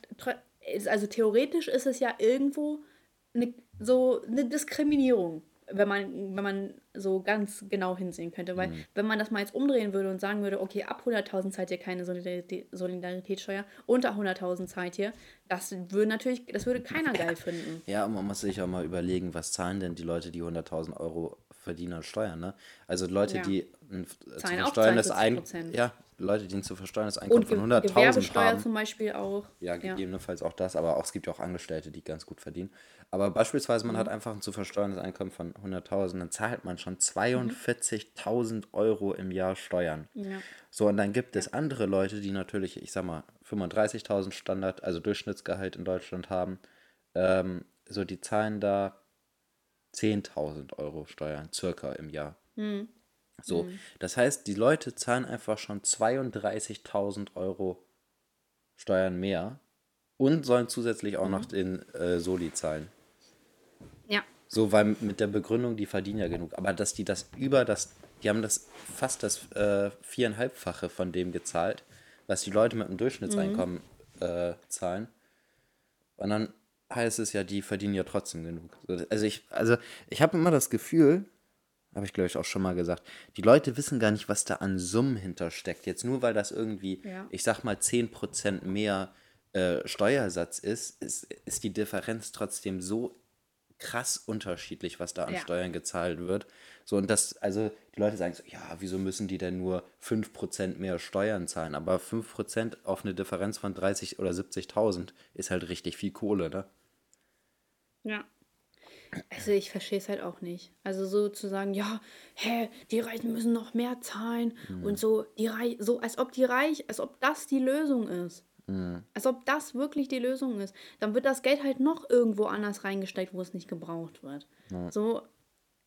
also theoretisch ist es ja irgendwo eine, so eine Diskriminierung. Wenn man, wenn man so ganz genau hinsehen könnte. Weil, mhm. wenn man das mal jetzt umdrehen würde und sagen würde, okay, ab 100.000 zahlt ihr keine Solidarität, Solidaritätssteuer, unter 100.000 zahlt ihr, das würde natürlich, das würde keiner geil finden. [laughs] Ja, und man muss sich auch mal überlegen, was zahlen denn die Leute, die 100.000 Euro verdienen an Steuern, ne? Also Leute, ja. die ein, zu versteuern das ein, ja, Leute, die zu versteuern das Einkommen von 100.000 Gewerbesteuer haben. zum Beispiel auch. Ja, gegebenenfalls ja. auch das, aber auch, es gibt ja auch Angestellte, die ganz gut verdienen. Aber beispielsweise, man mhm. hat einfach ein zu versteuerndes Einkommen von 100.000, dann zahlt man schon 42.000 mhm. Euro im Jahr Steuern. Ja. So, und dann gibt es andere Leute, die natürlich, ich sag mal, 35.000 Standard, also Durchschnittsgehalt in Deutschland haben. Ähm, so, die zahlen da 10.000 Euro Steuern circa im Jahr. Mhm. So, mhm. das heißt, die Leute zahlen einfach schon 32.000 Euro Steuern mehr und sollen zusätzlich auch mhm. noch den äh, Soli zahlen. Ja. So, weil mit der Begründung, die verdienen ja genug. Aber dass die das über das, die haben das fast das äh, viereinhalbfache von dem gezahlt, was die Leute mit dem Durchschnittseinkommen mhm. äh, zahlen. Und dann heißt es ja, die verdienen ja trotzdem genug. Also ich, also ich habe immer das Gefühl, habe ich glaube ich auch schon mal gesagt, die Leute wissen gar nicht, was da an Summen hintersteckt. Jetzt nur weil das irgendwie, ja. ich sag mal, 10% mehr äh, Steuersatz ist, ist, ist die Differenz trotzdem so krass unterschiedlich, was da an ja. Steuern gezahlt wird. So, und das, also die Leute sagen so, ja, wieso müssen die denn nur 5% mehr Steuern zahlen? Aber 5% auf eine Differenz von 30 oder 70.000 ist halt richtig viel Kohle, ne? Ja. Also ich verstehe es halt auch nicht. Also so zu sagen, ja, hä, die Reichen müssen noch mehr zahlen mhm. und so, die Reich, so als ob die Reich, als ob das die Lösung ist. Mhm. Als ob das wirklich die Lösung ist. Dann wird das Geld halt noch irgendwo anders reingesteckt, wo es nicht gebraucht wird. Ja. So,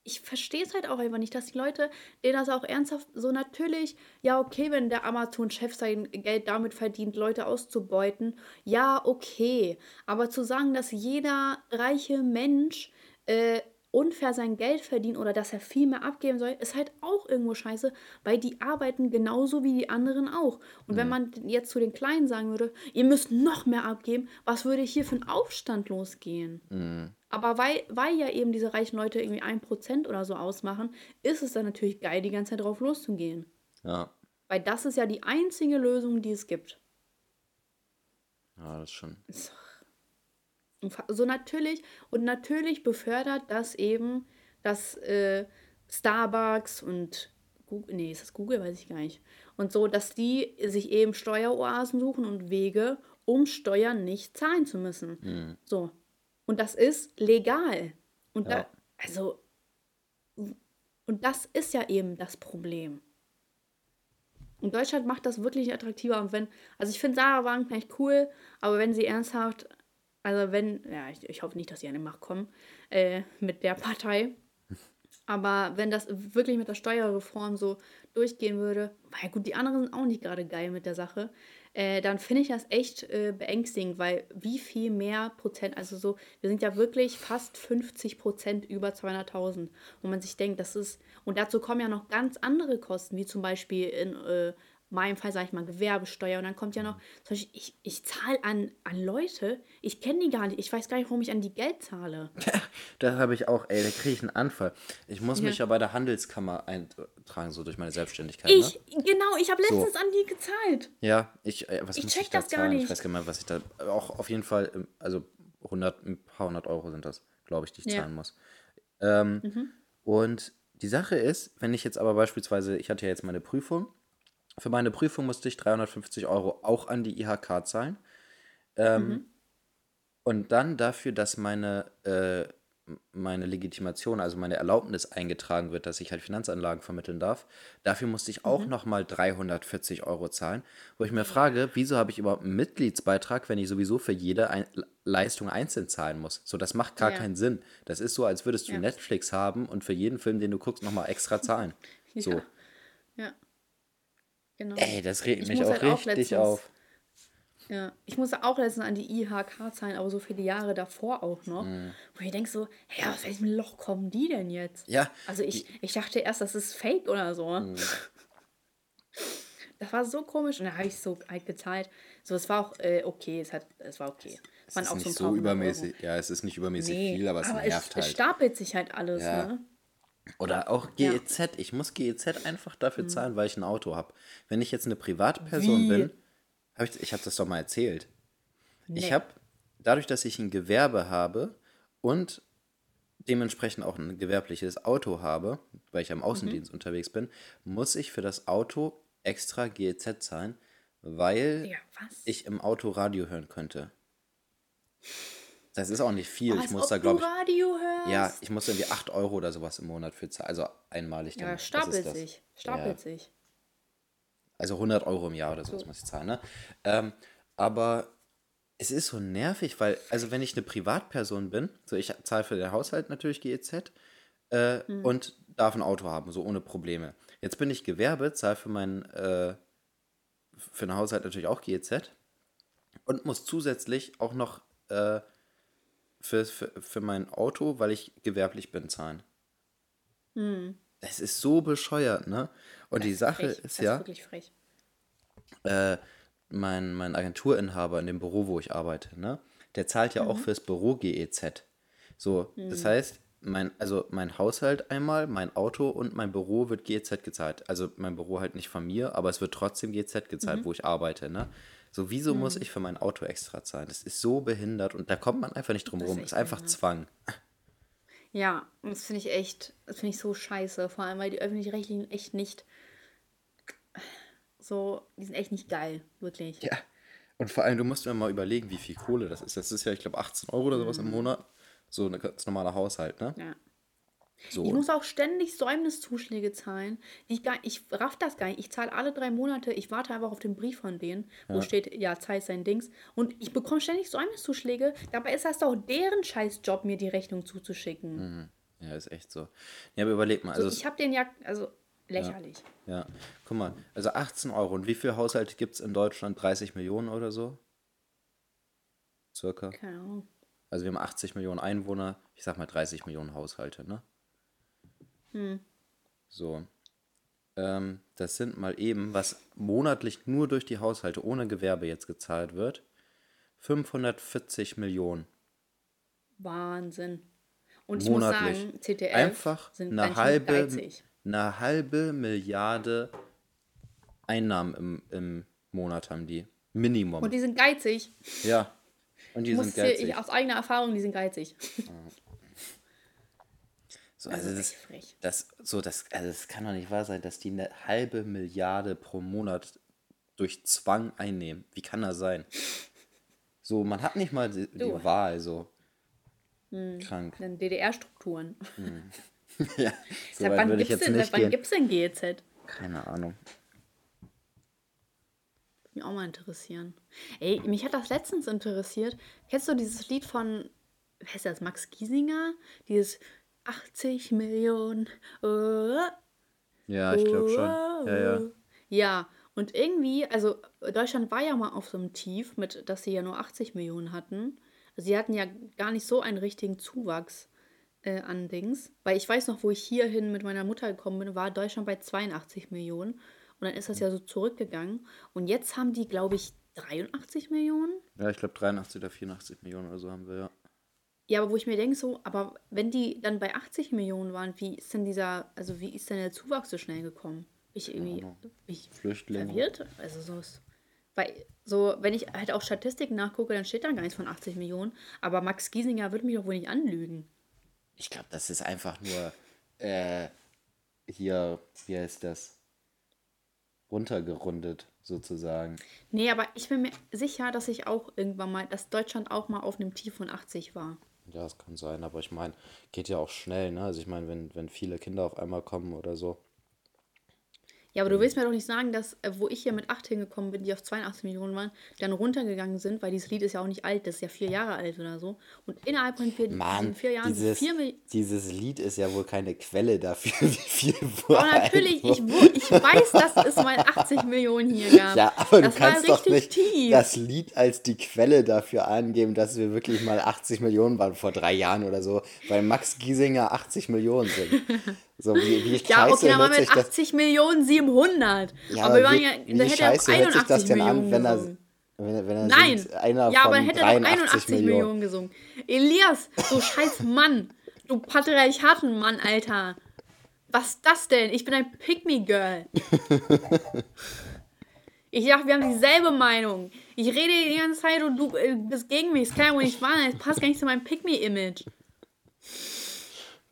ich verstehe es halt auch einfach nicht, dass die Leute, denen das auch ernsthaft so natürlich, ja, okay, wenn der Amazon-Chef sein Geld damit verdient, Leute auszubeuten, ja, okay. Aber zu sagen, dass jeder reiche Mensch äh, unfair sein Geld verdient oder dass er viel mehr abgeben soll, ist halt auch irgendwo scheiße, weil die arbeiten genauso wie die anderen auch. Und mhm. wenn man jetzt zu den Kleinen sagen würde, ihr müsst noch mehr abgeben, was würde hier für ein Aufstand losgehen? Mhm. Aber weil, weil ja eben diese reichen Leute irgendwie ein Prozent oder so ausmachen, ist es dann natürlich geil, die ganze Zeit drauf loszugehen. Ja. Weil das ist ja die einzige Lösung, die es gibt. Ja, das ist schon. So so natürlich und natürlich befördert das eben das äh, Starbucks und Google, nee, ist das Google, weiß ich gar nicht. Und so, dass die sich eben Steueroasen suchen und Wege, um Steuern nicht zahlen zu müssen. Mhm. So. Und das ist legal. Und ja. da, also, und das ist ja eben das Problem. Und Deutschland macht das wirklich attraktiver. Und wenn, also ich finde Sarah Wagenknecht cool, aber wenn sie ernsthaft also wenn, ja, ich, ich hoffe nicht, dass sie an die Macht kommen äh, mit der Partei. Aber wenn das wirklich mit der Steuerreform so durchgehen würde, weil gut, die anderen sind auch nicht gerade geil mit der Sache, äh, dann finde ich das echt äh, beängstigend, weil wie viel mehr Prozent, also so, wir sind ja wirklich fast 50 Prozent über 200.000, wo man sich denkt, das ist, und dazu kommen ja noch ganz andere Kosten, wie zum Beispiel in äh, meinem Fall sage ich mal Gewerbesteuer und dann kommt ja noch, Beispiel, ich, ich zahle an, an Leute, ich kenne die gar nicht, ich weiß gar nicht, warum ich an die Geld zahle. [laughs] Ja, da habe ich auch, ey, da kriege ich einen Anfall. Ich muss ja. mich ja bei der Handelskammer eintragen, so durch meine Selbstständigkeit. Ich, ne? genau, ich habe letztens so. an die gezahlt. Ja, ich, äh, was ich muss check ich da das zahlen? gar nicht. Ich weiß gar nicht was ich da, auch auf jeden Fall, ähm, also 100, ein paar hundert Euro sind das, glaube ich, die ich ja. zahlen muss. Ähm, mhm. Und die Sache ist, wenn ich jetzt aber beispielsweise, ich hatte ja jetzt meine Prüfung für meine Prüfung musste ich 350 Euro auch an die IHK zahlen. Ähm, mhm. Und dann dafür, dass meine, äh, meine Legitimation, also meine Erlaubnis eingetragen wird, dass ich halt Finanzanlagen vermitteln darf, dafür musste ich auch mhm. nochmal 340 Euro zahlen. Wo ich mir frage, wieso habe ich überhaupt einen Mitgliedsbeitrag, wenn ich sowieso für jede Ein Leistung einzeln zahlen muss? So, das macht gar ja. keinen Sinn. Das ist so, als würdest du ja. Netflix haben und für jeden Film, den du guckst, nochmal extra zahlen. [laughs] ja. So. Genau. Ey, das regt mich auch halt richtig auch letztens, auf. Ja, ich musste auch letztens an die IHK zahlen, aber so viele Jahre davor auch noch. Mm. Wo ich denke so, hey, aus welchem Loch kommen die denn jetzt? Ja. Also ich, ich dachte erst, das ist Fake oder so. Mm. Das war so komisch und da habe ich so halt gezahlt. So, es war auch äh, okay, es, hat, es war okay. Es ist nicht so, so übermäßig, Euro. ja, es ist nicht übermäßig nee, viel, aber es aber nervt es, halt. Es stapelt sich halt alles, ja. ne? Oder auch GEZ. Ja. Ich muss GEZ einfach dafür mhm. zahlen, weil ich ein Auto habe. Wenn ich jetzt eine Privatperson Wie? bin, hab ich, ich habe das doch mal erzählt. Nee. Ich habe, dadurch, dass ich ein Gewerbe habe und dementsprechend auch ein gewerbliches Auto habe, weil ich am mhm. Außendienst mhm. unterwegs bin, muss ich für das Auto extra GEZ zahlen, weil ja, ich im Auto Radio hören könnte. Das ist auch nicht viel. Oh, ich muss da, glaube ich. Radio hörst. Ja, ich muss irgendwie 8 Euro oder sowas im Monat für zahlen. Also einmalig. Dann, ja, stapelt sich. Stapelt ja. sich. Also 100 Euro im Jahr oder sowas so. muss ich zahlen. Ne? Ähm, aber es ist so nervig, weil, also wenn ich eine Privatperson bin, so ich zahle für den Haushalt natürlich GEZ äh, mhm. und darf ein Auto haben, so ohne Probleme. Jetzt bin ich Gewerbe, zahle für meinen, äh, für den Haushalt natürlich auch GEZ und muss zusätzlich auch noch äh, für, für, für mein Auto, weil ich gewerblich bin, zahlen. Mhm. Das ist so bescheuert, ne? Und das die Sache ist, ist ja. Ist wirklich frech. Äh, mein, mein Agenturinhaber in dem Büro, wo ich arbeite, ne? Der zahlt ja mhm. auch fürs Büro GEZ. So, mhm. das heißt, mein, also mein Haushalt einmal, mein Auto und mein Büro wird GEZ gezahlt. Also mein Büro halt nicht von mir, aber es wird trotzdem GEZ gezahlt, mhm. wo ich arbeite, ne? So, wieso mhm. muss ich für mein Auto extra zahlen? Das ist so behindert und da kommt man einfach nicht drum rum. Das ist einfach behindert. Zwang. Ja, das finde ich echt, das finde ich so scheiße. Vor allem, weil die öffentlich-rechtlichen echt nicht so, die sind echt nicht geil, wirklich. Ja. Und vor allem, du musst mir mal überlegen, wie viel Kohle das ist. Das ist ja, ich glaube, 18 Euro oder sowas mhm. im Monat. So ein ganz normaler Haushalt, ne? Ja. So. Ich muss auch ständig Säumniszuschläge zahlen. Ich, gar, ich raff das gar nicht. Ich zahle alle drei Monate. Ich warte einfach auf den Brief von denen, wo ja. steht, ja, zahlt sein Dings. Und ich bekomme ständig Säumniszuschläge. Dabei ist das doch deren Scheißjob, mir die Rechnung zuzuschicken. Mhm. Ja, ist echt so. Ja, aber überleg mal. Also, also ich habe den ja, also lächerlich. Ja, ja, guck mal. Also 18 Euro. Und wie viele Haushalte gibt es in Deutschland? 30 Millionen oder so? Circa. Keine Ahnung. Also wir haben 80 Millionen Einwohner. Ich sag mal 30 Millionen Haushalte, ne? Hm. So. Ähm, das sind mal eben, was monatlich nur durch die Haushalte ohne Gewerbe jetzt gezahlt wird, 540 Millionen. Wahnsinn. Und ich monatlich. muss sagen, CTF einfach sind eine halbe, eine halbe Milliarde Einnahmen im, im Monat haben die. Minimum. Und die sind geizig. Ja. Und die sind geizig. Ich, aus eigener Erfahrung, die sind geizig. So, also, also das, das, so, das, also das kann doch nicht wahr sein, dass die eine halbe Milliarde pro Monat durch Zwang einnehmen. Wie kann das sein? So, man hat nicht mal die, die Wahl, so. Hm. Krank. Dann DDR-Strukturen. Hm. [laughs] [laughs] ja, so seit wann gibt es denn, wann gibt's denn GEZ? Keine Ahnung. Mich auch mal interessieren. Ey, mich hat das letztens interessiert. Kennst du dieses Lied von, wer ist das, Max Giesinger? Dieses 80 Millionen. Oh, ja, ich glaube schon. Ja, ja. Ja, und irgendwie, also Deutschland war ja mal auf so einem Tief, mit, dass sie ja nur 80 Millionen hatten. Also sie hatten ja gar nicht so einen richtigen Zuwachs äh, an Dings. Weil ich weiß noch, wo ich hierhin mit meiner Mutter gekommen bin, war Deutschland bei 82 Millionen. Und dann ist das ja so zurückgegangen. Und jetzt haben die, glaube ich, 83 Millionen. Ja, ich glaube 83 oder 84 Millionen oder so haben wir, ja. Ja, aber wo ich mir denke, so, aber wenn die dann bei 80 Millionen waren, wie ist denn dieser, also wie ist denn der Zuwachs so schnell gekommen? Ich irgendwie, ja, ich Flüchtlinge. verwirrt. Also so ist, weil, so, wenn ich halt auch Statistiken nachgucke, dann steht da gar nichts von 80 Millionen. Aber Max Giesinger würde mich doch wohl nicht anlügen. Ich glaube, das ist einfach nur, äh, hier, wie heißt das? Runtergerundet, sozusagen. Nee, aber ich bin mir sicher, dass ich auch irgendwann mal, dass Deutschland auch mal auf einem Tief von 80 war. Ja, das kann sein, aber ich meine, geht ja auch schnell, ne? Also ich meine, wenn, wenn viele Kinder auf einmal kommen oder so, ja, aber du willst mir doch nicht sagen, dass, äh, wo ich hier mit 8 hingekommen bin, die auf 82 Millionen waren, dann runtergegangen sind, weil dieses Lied ist ja auch nicht alt, das ist ja vier Jahre alt oder so. Und innerhalb von vier, Mann, vier Jahren dieses, vier Dieses Lied ist ja wohl keine Quelle dafür, [laughs] wie viel vor Aber natürlich, ich, ich weiß, dass es mal 80 Millionen hier gab. Ja, aber das du kannst doch nicht tief. das Lied als die Quelle dafür angeben, dass wir wirklich mal 80 Millionen waren vor drei Jahren oder so, weil Max Giesinger 80 Millionen sind. [laughs] So, wie, wie ja, okay, dann waren wir mit 80 Millionen 700. Ja, aber wir waren ja, wie, dann hätte er 81 Millionen wenn er, wenn, wenn er Nein, singt, einer ja, aber dann hätte er doch 81 Millionen. Millionen gesungen. Elias, so scheiß Mann. Du patriarchaten Mann, Alter. Was ist das denn? Ich bin ein Pick-Me-Girl. [laughs] ich dachte, wir haben dieselbe Meinung. Ich rede die ganze Zeit und du äh, bist gegen mich. Das kann ja wohl nicht wahr sein. Das passt gar nicht zu meinem Pick-Me-Image.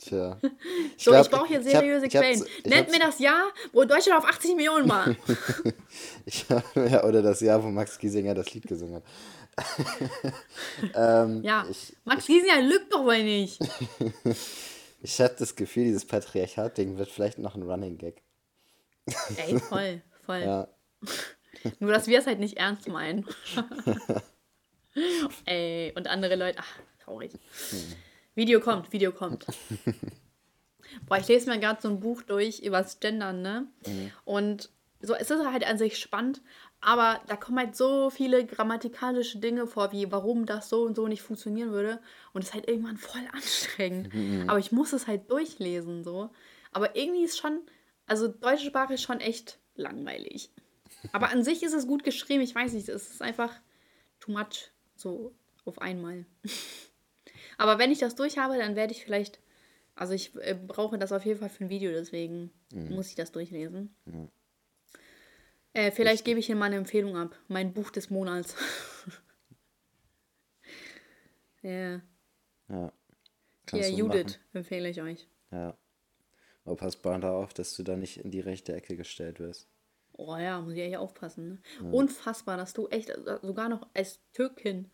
Tja. [laughs] Ich so, glaub, ich brauche hier seriöse hab, Quellen. Nennt mir das Jahr, wo Deutschland auf 80 Millionen war. [laughs] ich, ja, oder das Jahr, wo Max Giesinger das Lied gesungen hat. [laughs] ähm, ja, ich, Max Giesinger lügt doch wohl nicht. ich habe das Gefühl, dieses Patriarchat-Ding wird vielleicht noch ein Running Gag. Ey, voll, voll. Ja. Nur, dass wir es halt nicht ernst meinen. Ey, und andere Leute, ach, traurig. Hm. Video kommt, Video kommt. [laughs] Boah, ich lese mir gerade so ein Buch durch über das Gendern, ne? Mhm. Und so, es ist halt an sich spannend, aber da kommen halt so viele grammatikalische Dinge vor, wie warum das so und so nicht funktionieren würde. Und es ist halt irgendwann voll anstrengend. Mhm. Aber ich muss es halt durchlesen, so. Aber irgendwie ist schon, also deutsche Sprache ist schon echt langweilig. Aber an sich ist es gut geschrieben, ich weiß nicht, es ist einfach too much, so auf einmal. [laughs] Aber wenn ich das durch habe, dann werde ich vielleicht, also ich äh, brauche das auf jeden Fall für ein Video, deswegen mhm. muss ich das durchlesen. Mhm. Äh, vielleicht gebe ich mal eine Empfehlung ab. Mein Buch des Monats. [laughs] ja. Ja. Kannst ja, Judith machen. empfehle ich euch. Ja. Aber pass da auf, dass du da nicht in die rechte Ecke gestellt wirst. Oh ja, muss ich ja hier aufpassen. Ne? Ja. Unfassbar, dass du echt äh, sogar noch als Türkin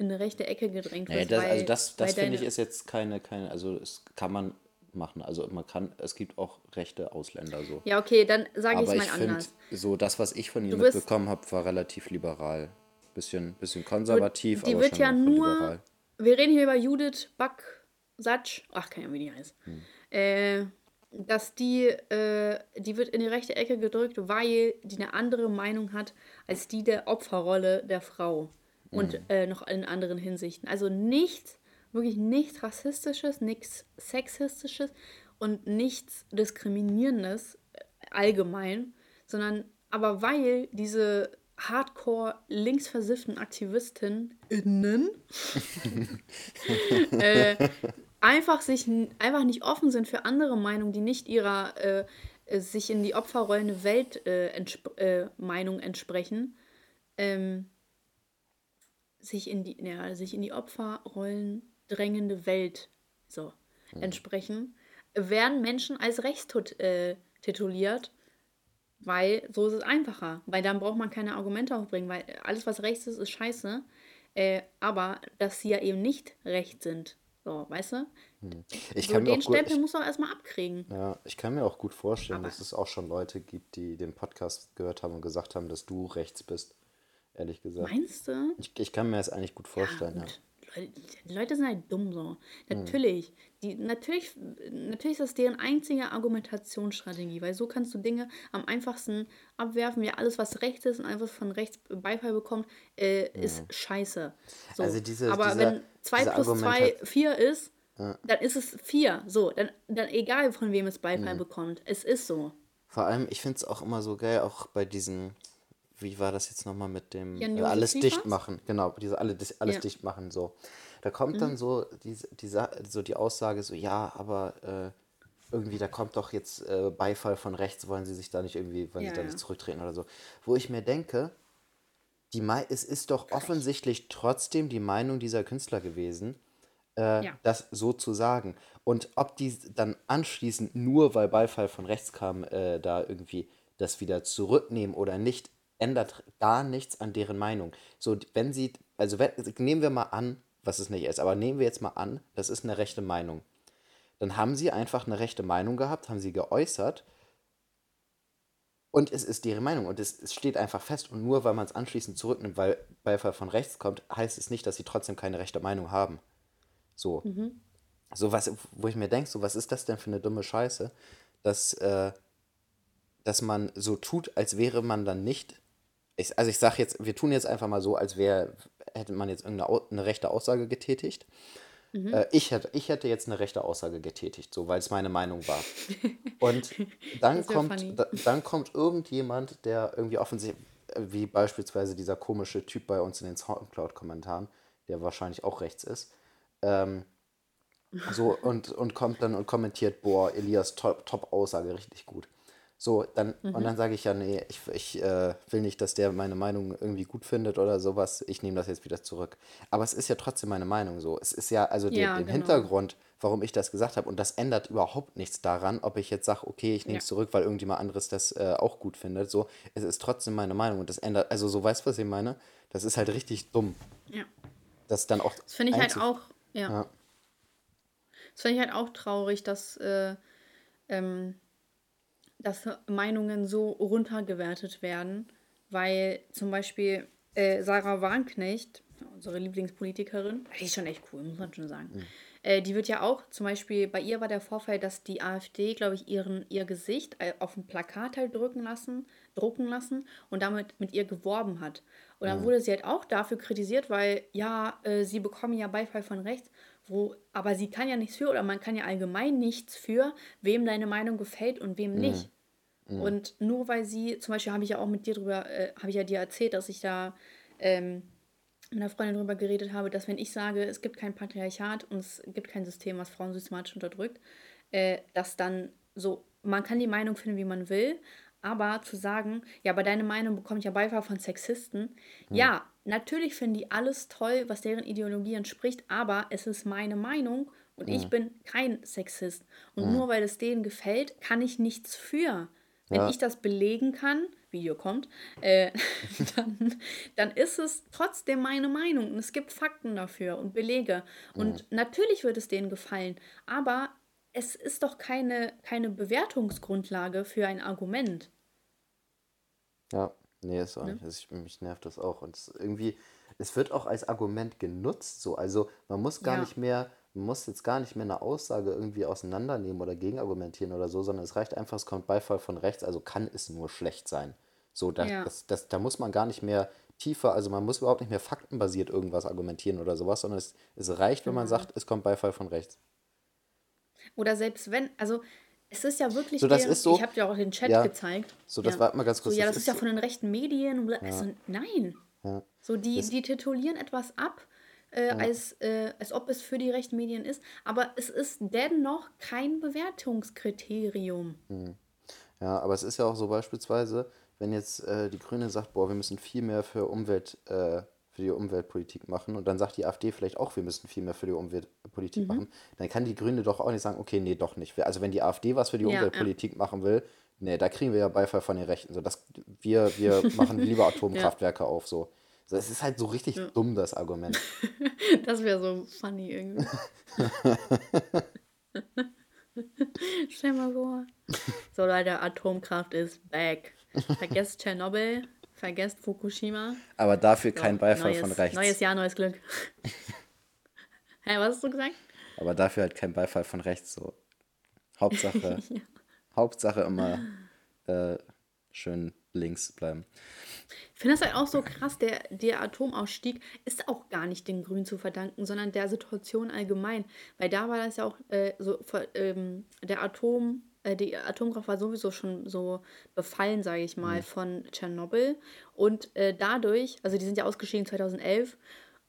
in eine rechte Ecke gedrängt wirst. Nee, das, also das, das finde ich ist jetzt keine, keine, also es kann man machen. Also man kann, es gibt auch rechte Ausländer so. Ja, okay, dann sage ich es mal ich anders. So, das, was ich von ihr mitbekommen habe, war relativ liberal. Bisschen, bisschen konservativ, die aber wird schon ja nur, liberal. Wir reden hier über Judith Back-Satsch, ach, keine Ahnung, wie die heißt. Hm. Äh, dass die, äh, die wird in die rechte Ecke gedrückt, weil die eine andere Meinung hat als die der Opferrolle der Frau. Und mhm. äh, noch in anderen Hinsichten. Also nichts wirklich nichts Rassistisches, nichts Sexistisches und nichts Diskriminierendes äh, allgemein, sondern aber weil diese hardcore linksversifften Aktivistinnen [laughs] äh, einfach sich einfach nicht offen sind für andere Meinungen, die nicht ihrer äh, äh sich in die opferrollende Welt äh, entsp äh, Meinung entsprechen, ähm, sich in die ja, sich in die Opferrollen drängende Welt so mhm. entsprechen, werden Menschen als rechtstut äh, tituliert, weil so ist es einfacher. Weil dann braucht man keine Argumente aufbringen, weil alles, was rechts ist, ist scheiße. Äh, aber dass sie ja eben nicht recht sind. So, weißt du? Hm. Ich so, den Stempel muss man erstmal abkriegen. Ja, ich kann mir auch gut vorstellen, aber dass es auch schon Leute gibt, die den Podcast gehört haben und gesagt haben, dass du rechts bist. Ehrlich gesagt. Meinst du? Ich, ich kann mir das eigentlich gut vorstellen, ja. Gut. Die Leute sind halt dumm so. Natürlich, die, natürlich, natürlich ist das deren einzige Argumentationsstrategie, weil so kannst du Dinge am einfachsten abwerfen. Ja, alles, was rechts ist und einfach von rechts Beifall bekommt, äh, ist scheiße. So. Also diese, Aber dieser, wenn 2 plus 2 4 ist, ja. dann ist es 4. So, dann, dann egal von wem es Beifall mhm. bekommt. Es ist so. Vor allem, ich finde es auch immer so geil, auch bei diesen wie war das jetzt nochmal mit dem äh, alles dicht machen? Genau, diese alle, alles ja. dicht machen, so. Da kommt mhm. dann so diese, diese, so die Aussage, so, ja, aber äh, irgendwie, da kommt doch jetzt äh, Beifall von rechts, wollen sie sich da nicht irgendwie, wollen ja, sie da nicht zurücktreten oder so. Wo ich mir denke, die es ist doch offensichtlich trotzdem die Meinung dieser Künstler gewesen, äh, ja. das so zu sagen. Und ob die dann anschließend nur, weil Beifall von rechts kam, äh, da irgendwie das wieder zurücknehmen oder nicht, ändert gar nichts an deren Meinung. So, wenn sie, also wenn, nehmen wir mal an, was es nicht ist, aber nehmen wir jetzt mal an, das ist eine rechte Meinung. Dann haben sie einfach eine rechte Meinung gehabt, haben sie geäußert und es ist deren Meinung und es, es steht einfach fest und nur weil man es anschließend zurücknimmt, weil Beifall von rechts kommt, heißt es nicht, dass sie trotzdem keine rechte Meinung haben. So. Mhm. So was, wo ich mir denke, so was ist das denn für eine dumme Scheiße, dass, äh, dass man so tut, als wäre man dann nicht ich, also ich sage jetzt, wir tun jetzt einfach mal so, als wäre, hätte man jetzt irgendeine eine rechte Aussage getätigt. Mhm. Äh, ich, hätte, ich hätte jetzt eine rechte Aussage getätigt, so weil es meine Meinung war. [laughs] Und dann kommt, da, dann kommt irgendjemand, der irgendwie offensichtlich, wie beispielsweise dieser komische Typ bei uns in den Soundcloud-Kommentaren, der wahrscheinlich auch rechts ist, ähm, So, und, und kommt dann und kommentiert, boah, Elias, top, top Aussage, richtig gut. So, dann, mhm. und dann sage ich ja, nee, ich, ich äh, will nicht, dass der meine Meinung irgendwie gut findet oder sowas. Ich nehme das jetzt wieder zurück. Aber es ist ja trotzdem meine Meinung so. Es ist ja, also ja, den, genau. Hintergrund, warum ich das gesagt habe, und das ändert überhaupt nichts daran, ob ich jetzt sage, okay, ich nehme es ja. zurück, weil irgendjemand anderes das äh, auch gut findet. So, es ist trotzdem meine Meinung und das ändert, also so weißt du, was ich meine? Das ist halt richtig dumm. Ja. Das dann auch. Das finde ich halt auch, ja. ja. Das finde ich halt auch traurig, dass. Äh, ähm, dass Meinungen so runtergewertet werden, weil zum Beispiel äh, Sarah Warnknecht, unsere Lieblingspolitikerin, die ist schon echt cool, muss man schon sagen. Mhm. Äh, die wird ja auch, zum Beispiel, bei ihr war der Vorfall, dass die AfD, glaube ich, ihren, ihr Gesicht äh, auf ein Plakat halt drücken lassen, drucken lassen und damit mit ihr geworben hat. Und dann mhm. wurde sie halt auch dafür kritisiert, weil ja, äh, sie bekommen ja Beifall von rechts, wo, aber sie kann ja nichts für oder man kann ja allgemein nichts für, wem deine Meinung gefällt und wem mhm. nicht. Mhm. Und nur weil sie, zum Beispiel habe ich ja auch mit dir drüber, äh, habe ich ja dir erzählt, dass ich da ähm, mit einer Freundin drüber geredet habe, dass wenn ich sage, es gibt kein Patriarchat und es gibt kein System, was Frauen systematisch unterdrückt, äh, dass dann so, man kann die Meinung finden, wie man will, aber zu sagen, ja, aber deine Meinung bekommt ja Beifall von Sexisten. Mhm. Ja, natürlich finden die alles toll, was deren Ideologie entspricht, aber es ist meine Meinung und mhm. ich bin kein Sexist. Und mhm. nur weil es denen gefällt, kann ich nichts für. Wenn ja. ich das belegen kann, Video kommt, äh, [laughs] dann, dann ist es trotzdem meine Meinung. Und es gibt Fakten dafür und Belege. Und mhm. natürlich wird es denen gefallen. Aber es ist doch keine, keine Bewertungsgrundlage für ein Argument. Ja, nee, ist auch ne? nicht. Also ich, mich nervt das auch. Und es irgendwie, es wird auch als Argument genutzt. So. Also man muss gar ja. nicht mehr, man muss jetzt gar nicht mehr eine Aussage irgendwie auseinandernehmen oder gegenargumentieren oder so, sondern es reicht einfach, es kommt Beifall von rechts, also kann es nur schlecht sein. So, das, ja. das, das, da muss man gar nicht mehr tiefer, also man muss überhaupt nicht mehr faktenbasiert irgendwas argumentieren oder sowas, sondern es, es reicht, wenn man genau. sagt, es kommt Beifall von rechts. Oder selbst wenn, also es ist ja wirklich, so, das der, ist so, ich habe dir auch den Chat ja, gezeigt. So, das ja. war mal ganz kurz. So, ja, das, das ist, ja von den rechten Medien. Und, also, ja. nein. Ja. So, die, die titulieren etwas ab, äh, ja. als, äh, als ob es für die rechten Medien ist, aber es ist dennoch kein Bewertungskriterium. Hm. Ja, aber es ist ja auch so beispielsweise, wenn jetzt äh, die Grüne sagt, boah, wir müssen viel mehr für Umwelt äh, für die Umweltpolitik machen und dann sagt die AfD vielleicht auch, wir müssen viel mehr für die Umweltpolitik mhm. machen, dann kann die Grüne doch auch nicht sagen, okay, nee, doch nicht. Also wenn die AfD was für die ja, Umweltpolitik ja. machen will, nee, da kriegen wir ja Beifall von den Rechten. So, das, wir, wir [laughs] machen lieber Atomkraftwerke ja. auf. So. so. Es ist halt so richtig dumm, das Argument. [laughs] das wäre so funny irgendwie. [laughs] Stell mal vor. So, Leute, Atomkraft ist back. Vergesst Tschernobyl. Vergesst Fukushima. Aber dafür kein Beifall neues, von rechts. Neues Jahr, neues Glück. [laughs] Hä, was hast du gesagt? Aber dafür halt kein Beifall von rechts. So. Hauptsache, [laughs] ja. Hauptsache immer äh, schön links bleiben. Ich finde das halt auch so krass, der, der Atomausstieg ist auch gar nicht den Grünen zu verdanken, sondern der Situation allgemein. Weil da war das ja auch äh, so, ähm, der Atom, äh, die Atomkraft war sowieso schon so befallen, sage ich mal, mhm. von Tschernobyl. Und äh, dadurch, also die sind ja ausgeschieden 2011,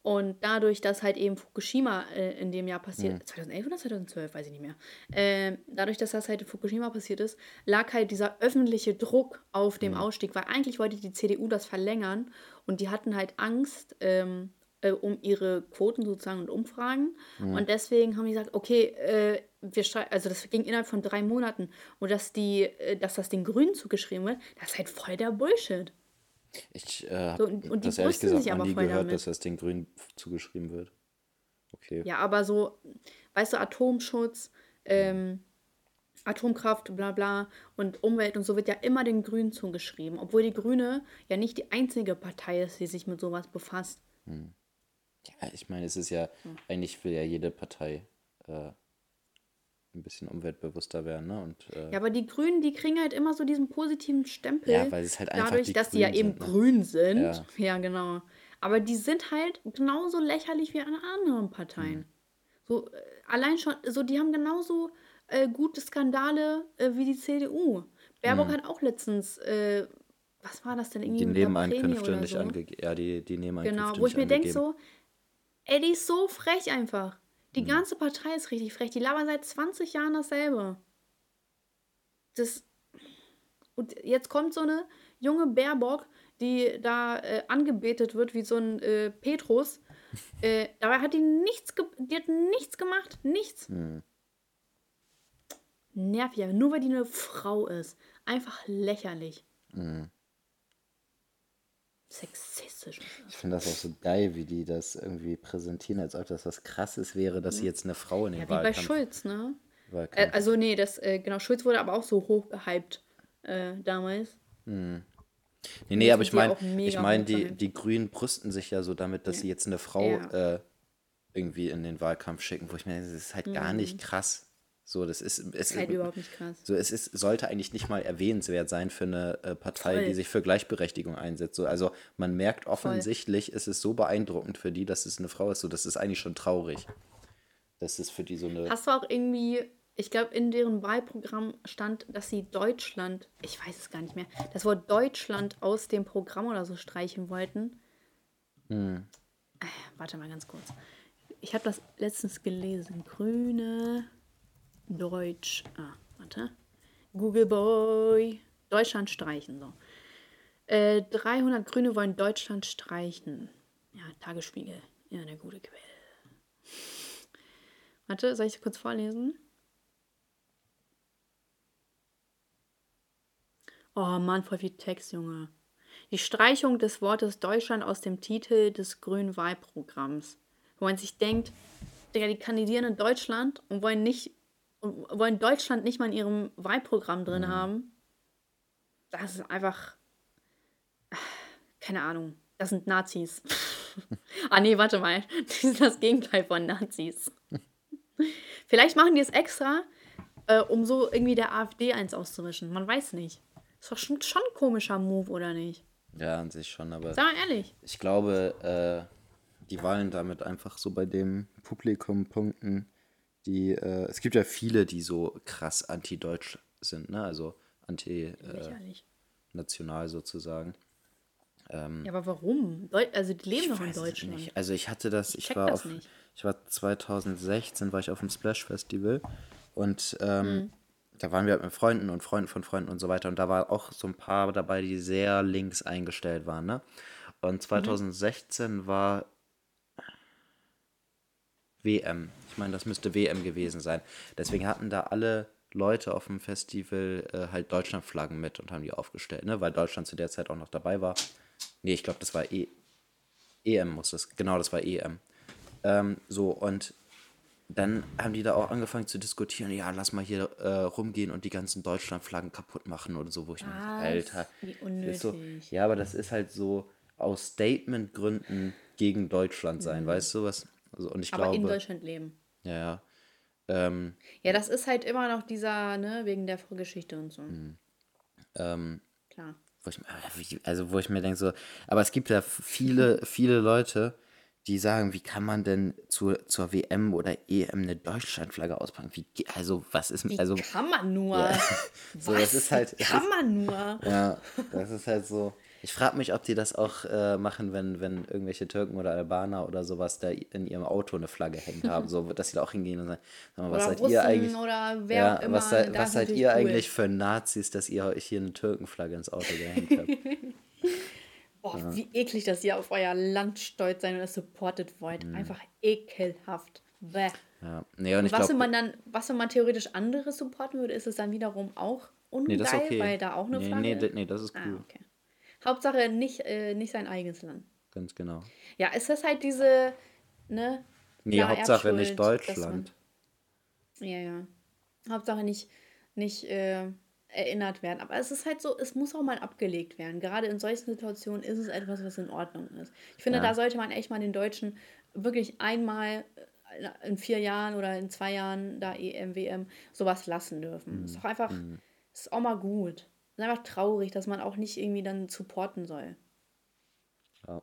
und dadurch, dass halt eben Fukushima äh, in dem Jahr passiert, mhm. 2011 oder 2012, weiß ich nicht mehr, äh, dadurch, dass das halt in Fukushima passiert ist, lag halt dieser öffentliche Druck auf dem mhm. Ausstieg, weil eigentlich wollte die CDU das verlängern und die hatten halt Angst, ähm, äh, um ihre Quoten sozusagen und Umfragen. Mhm. Und deswegen haben die gesagt, okay, äh, wir also das ging innerhalb von drei Monaten. Und dass die, äh, dass das den Grünen zugeschrieben wird, das ist halt voll der Bullshit. Ich äh, habe so, das ehrlich gesagt noch nie gehört, damit. dass das den Grünen zugeschrieben wird. Okay. Ja, aber so, weißt du, Atomschutz, ähm, Atomkraft, bla bla und Umwelt und so wird ja immer den Grünen zugeschrieben, obwohl die Grüne ja nicht die einzige Partei ist, die sich mit sowas befasst. Hm. Ja, ich meine, es ist ja, hm. eigentlich will ja jede Partei äh, ein bisschen umweltbewusster werden. Ne? Und, äh, ja, aber die Grünen, die kriegen halt immer so diesen positiven Stempel. Ja, weil es halt einfach Dadurch, die dass die ja eben sind, ne? grün sind. Ja. ja. genau. Aber die sind halt genauso lächerlich wie alle anderen Parteien. Hm. So, äh, allein schon, so, die haben genauso äh, gute Skandale äh, wie die CDU. Baerbock hm. hat auch letztens, äh, was war das denn? Irgendwie die Nebeneinkünfte nicht so. angegeben. Ja, die, die Nebeneinkünfte Genau, wo ich mir denke so, ey, die ist so frech einfach. Die mhm. ganze Partei ist richtig frech. Die labern seit 20 Jahren dasselbe. Das. Und jetzt kommt so eine junge Baerbock, die da äh, angebetet wird wie so ein äh, Petrus. [laughs] Äh, dabei hat die nichts, die hat nichts gemacht. Nichts. Mhm. Nervig, nur weil die eine Frau ist. Einfach lächerlich. Mhm. Sexistisch. Ich finde das auch so geil, wie die das irgendwie präsentieren, als ob das was Krasses wäre, dass sie jetzt eine Frau in den ja, Wahlkampf... wie bei Schulz, ne? Äh, also nee, das, äh, genau, Schulz wurde aber auch so hochgehypt äh, damals. Hm. Nee, nee, aber ich meine, ich meine, die, die Grünen brüsten sich ja so damit, dass ja. sie jetzt eine Frau ja. äh, irgendwie in den Wahlkampf schicken, wo ich mir denke, das ist halt mhm. gar nicht krass. So, das ist, es ist halt überhaupt nicht krass. So, es ist, sollte eigentlich nicht mal erwähnenswert sein für eine äh, Partei, Voll. die sich für Gleichberechtigung einsetzt. So, also man merkt offensichtlich, Voll. ist es so beeindruckend für die, dass es eine Frau ist. So, das ist eigentlich schon traurig. Das ist für die so eine. Hast du auch irgendwie, ich glaube, in deren Wahlprogramm stand, dass sie Deutschland, ich weiß es gar nicht mehr, das Wort Deutschland aus dem Programm oder so streichen wollten. Hm. Äh, warte mal ganz kurz. Ich habe das letztens gelesen. Grüne Deutsch. Ah, warte. Google Boy. Deutschland streichen. So. Äh, 300 Grüne wollen Deutschland streichen. Ja, Tagesspiegel. Ja, eine gute Quelle. Warte, soll ich kurz vorlesen? Oh Mann, voll viel Text, Junge. Die Streichung des Wortes Deutschland aus dem Titel des grünen Wahlprogramms. Wo man sich denkt, Digga, die kandidieren in Deutschland und wollen nicht und wollen Deutschland nicht mal in ihrem Wahlprogramm drin mhm. haben. Das ist einfach. Keine Ahnung. Das sind Nazis. [laughs] ah, nee, warte mal. Die sind das Gegenteil von Nazis. [laughs] Vielleicht machen die es extra, äh, um so irgendwie der AfD eins auszuwischen. Man weiß nicht. Ist doch schon, schon ein komischer Move, oder nicht? Ja, an sich schon, aber. Sag mal ehrlich. Ich glaube, äh, die Wahlen damit einfach so bei dem Publikum punkten, die, äh, es gibt ja viele, die so krass anti-deutsch sind, ne? Also anti-national äh, sozusagen. Ähm, ja, aber warum? Deu also die leben doch in Deutschland. Nicht. Also ich hatte das, ich, ich war das auf, nicht. ich war 2016, war ich auf dem Splash Festival und ähm, mhm. da waren wir halt mit Freunden und Freunden von Freunden und so weiter und da war auch so ein paar dabei, die sehr links eingestellt waren, ne? Und 2016 mhm. war WM. Ich meine, das müsste WM gewesen sein. Deswegen hatten da alle Leute auf dem Festival äh, halt Deutschlandflaggen mit und haben die aufgestellt, ne? weil Deutschland zu der Zeit auch noch dabei war. Nee, ich glaube, das war e EM, muss das. Genau, das war EM. Ähm, so, und dann haben die da auch angefangen zu diskutieren, ja, lass mal hier äh, rumgehen und die ganzen Deutschlandflaggen kaputt machen oder so, wo ich mir Alter, wie unnötig. So, ja, aber das ist halt so aus Statementgründen gegen Deutschland sein, mhm. weißt du was? Also, und ich Aber glaube, in Deutschland leben. Ja, ja. Ähm, ja, das ist halt immer noch dieser, ne, wegen der Vorgeschichte und so. Hm. Ähm, Klar. Wo ich, also wo ich mir denke, so, aber es gibt ja viele, [laughs] viele Leute, die sagen, wie kann man denn zu, zur WM oder EM eine Deutschlandflagge auspacken? Wie, also, was ist wie also kann man nur? Ja, [laughs] so, was das ist halt, kann ist, man nur? Ja, das ist halt so. Ich frage mich, ob die das auch äh, machen, wenn, wenn irgendwelche Türken oder Albaner oder sowas da in ihrem Auto eine Flagge hängen haben, so dass sie da auch hingehen und sagen, sag mal, was seid ihr eigentlich? Oder wer ja, was, seid, was seid ihr cool. eigentlich für Nazis, dass ihr euch hier eine Türkenflagge ins Auto gehängt habt? [laughs] Boah, ja. wie eklig, dass ihr auf euer Land stolz seid und es supportet wollt. Mhm. Einfach ekelhaft. Bäh. Ja. Nee, und, und was, glaub, man dann, was wenn man theoretisch andere supporten würde, ist es dann wiederum auch ungeil, nee, okay. weil da auch eine nee, Flagge nee, nee, das ist ah, cool. Ah, okay. Hauptsache nicht, äh, nicht sein eigenes Land. Ganz genau. Ja, es ist halt diese, ne? Nee, Hauptsache nicht Deutschland. Man, ja, ja. Hauptsache nicht, nicht äh, erinnert werden. Aber es ist halt so, es muss auch mal abgelegt werden. Gerade in solchen Situationen ist es etwas, was in Ordnung ist. Ich finde, ja. da sollte man echt mal den Deutschen wirklich einmal äh, in vier Jahren oder in zwei Jahren da EM, WM sowas lassen dürfen. Mhm. Ist doch einfach, mhm. ist auch mal gut ist einfach traurig, dass man auch nicht irgendwie dann supporten soll. Ja.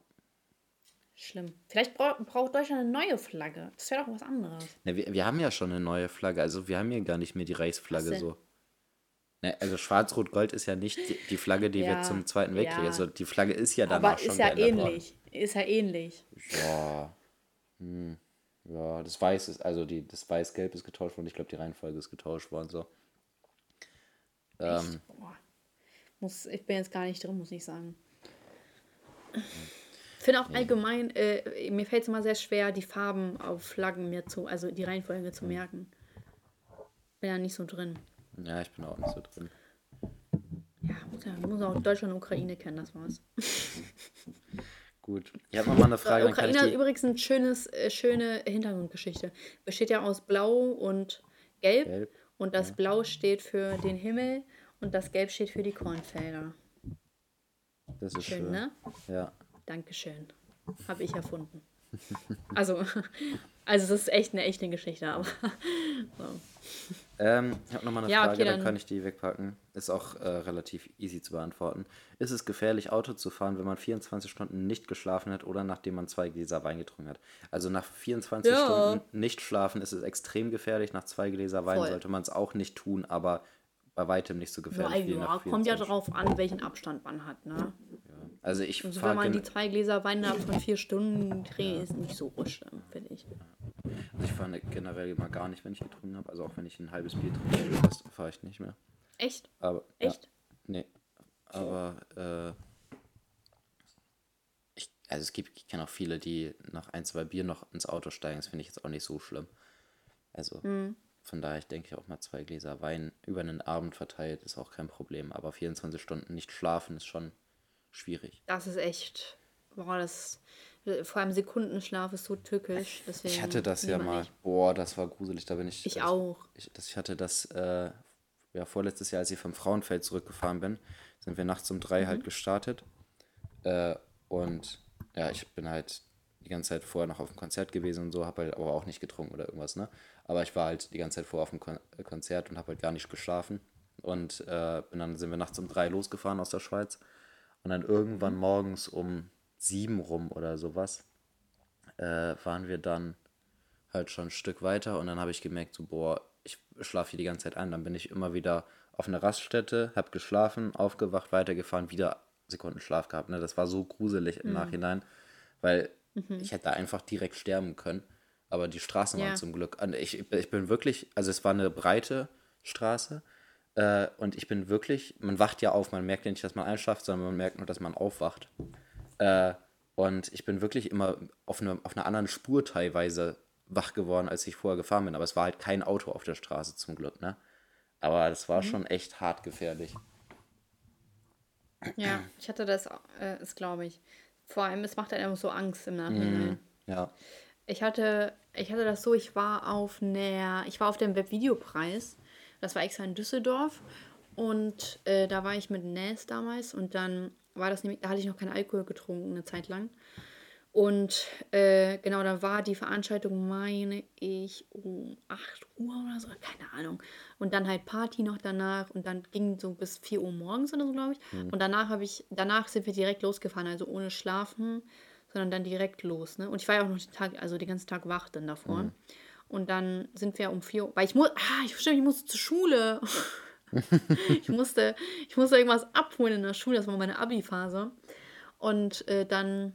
Schlimm. Vielleicht bra braucht Deutschland eine neue Flagge. Das wäre doch was anderes. Ja, wir, wir haben ja schon eine neue Flagge. Also wir haben hier gar nicht mehr die Reichsflagge so. Ne, also Schwarz-Rot-Gold ist ja nicht die, Flagge, die ja, wir zum Zweiten Weltkrieg. Ja. Also die Flagge ist ja danach Aber schon ist ja ähnlich. Worden. Ist ja ähnlich. Ja. Hm. Ja, das Weiß ist, also die, das Weiß-Gelb ist getauscht worden. Ich glaube, die Reihenfolge ist getauscht worden. So. Ähm, muss, ich bin jetzt gar nicht drin, muss ich sagen. Ich finde auch allgemein, äh, mir fällt es immer sehr schwer, die Farben auf Flaggen mir zu, also die Reihenfolge zu merken. Bin ja nicht so drin. Ja, ich bin auch nicht so drin. Ja, muss, ja, muss auch Deutschland und Ukraine kennen, das war's. [laughs] Gut. Ich habe nochmal eine Frage. Äh, Ukraine hat übrigens eine schönes, äh, schöne Hintergrundgeschichte. Besteht ja aus Blau und Gelb. Gelb. Und das ja. Blau steht für den Himmel und das Gelb steht für die Kornfelder. Das ist schön, schön. ne? Ja. Dankeschön. Habe ich erfunden. Also, [laughs] also das ist echt eine echte Geschichte, aber. [laughs] So. Ähm, ich habe nochmal eine ja, Frage, okay, dann, dann, kann ich die wegpacken. Ist auch äh, relativ easy zu beantworten. Ist es gefährlich, Auto zu fahren, wenn man 24 Stunden nicht geschlafen hat oder nachdem man zwei Gläser Wein getrunken hat? Also nach 24 ja. Stunden nicht schlafen ist es extrem gefährlich. Nach zwei Gläser Wein Voll. sollte man es auch nicht tun, aber bei weitem nicht so gefährlich. Ja, ja kommt ja darauf an, welchen Abstand man hat, ne? Ja. Also ich also wenn man die zwei Gläser Wein da von vier Stunden dreht, ist nicht so schlimm, finde ich. Also ich fahre generell immer gar nicht, wenn ich getrunken habe. Also auch wenn ich ein halbes Bier trinke, fahre ich nicht mehr. Echt? Aber, Echt? Ja, nee. Aber äh, ich, also es gibt, ich kenne auch viele, die nach ein, zwei Bier noch ins Auto steigen. Das finde ich jetzt auch nicht so schlimm. Also mhm. Von daher, ich denke auch mal zwei Gläser Wein über einen Abend verteilt ist auch kein Problem. Aber 24 Stunden nicht schlafen ist schon schwierig. Das ist echt, boah, das vor allem Sekundenschlaf ist so tückisch. ich hatte das ja mal. Nicht. Boah, das war gruselig. Da bin ich. Ich auch. Ich, das, ich hatte das äh, ja, vorletztes Jahr, als ich vom Frauenfeld zurückgefahren bin, sind wir nachts um drei halt mhm. halt gestartet. Äh, und ja, ich bin halt die ganze Zeit vorher noch auf dem Konzert gewesen und so, habe halt aber auch nicht getrunken oder irgendwas, ne? Aber ich war halt die ganze Zeit vorher auf dem Kon Konzert und habe halt gar nicht geschlafen. Und äh, dann sind wir nachts um drei losgefahren aus der Schweiz. Und dann irgendwann mhm. morgens um sieben rum oder sowas, äh, waren wir dann halt schon ein Stück weiter und dann habe ich gemerkt, so, boah, ich schlafe hier die ganze Zeit ein. Dann bin ich immer wieder auf einer Raststätte, habe geschlafen, aufgewacht, weitergefahren, wieder Sekunden Schlaf gehabt. Ne? Das war so gruselig im mhm. Nachhinein, weil mhm. ich hätte einfach direkt sterben können. Aber die Straßen ja. waren zum Glück. Ich, ich bin wirklich, also es war eine breite Straße äh, und ich bin wirklich, man wacht ja auf, man merkt ja nicht, dass man einschlaft, sondern man merkt nur, dass man aufwacht. Äh, und ich bin wirklich immer auf, eine, auf einer anderen Spur teilweise wach geworden, als ich vorher gefahren bin. Aber es war halt kein Auto auf der Straße zum Glück, ne? Aber das war mhm. schon echt hart gefährlich. Ja, ich hatte das, äh, ist glaube ich. Vor allem, es macht einem so Angst im Nachhinein. Mm, ja. Ich hatte, ich hatte das so, ich war auf einer, ich war auf dem Webvideopreis. Das war extra in Düsseldorf. Und äh, da war ich mit Nas damals und dann war das nämlich, da hatte ich noch keinen Alkohol getrunken, eine Zeit lang. Und äh, genau, da war die Veranstaltung, meine ich, um 8 Uhr oder so, keine Ahnung. Und dann halt Party noch danach und dann ging so bis 4 Uhr morgens oder so, glaube ich. Mhm. Und danach habe ich, danach sind wir direkt losgefahren, also ohne Schlafen, sondern dann direkt los. Ne? Und ich war ja auch noch den Tag, also den ganzen Tag wach dann davor. Mhm. Und dann sind wir um 4 Uhr, weil ich muss, ah, ich verstehe, ich musste zur Schule. [laughs] ich, musste, ich musste irgendwas abholen in der Schule, das war meine Abi-Phase. Und äh, dann,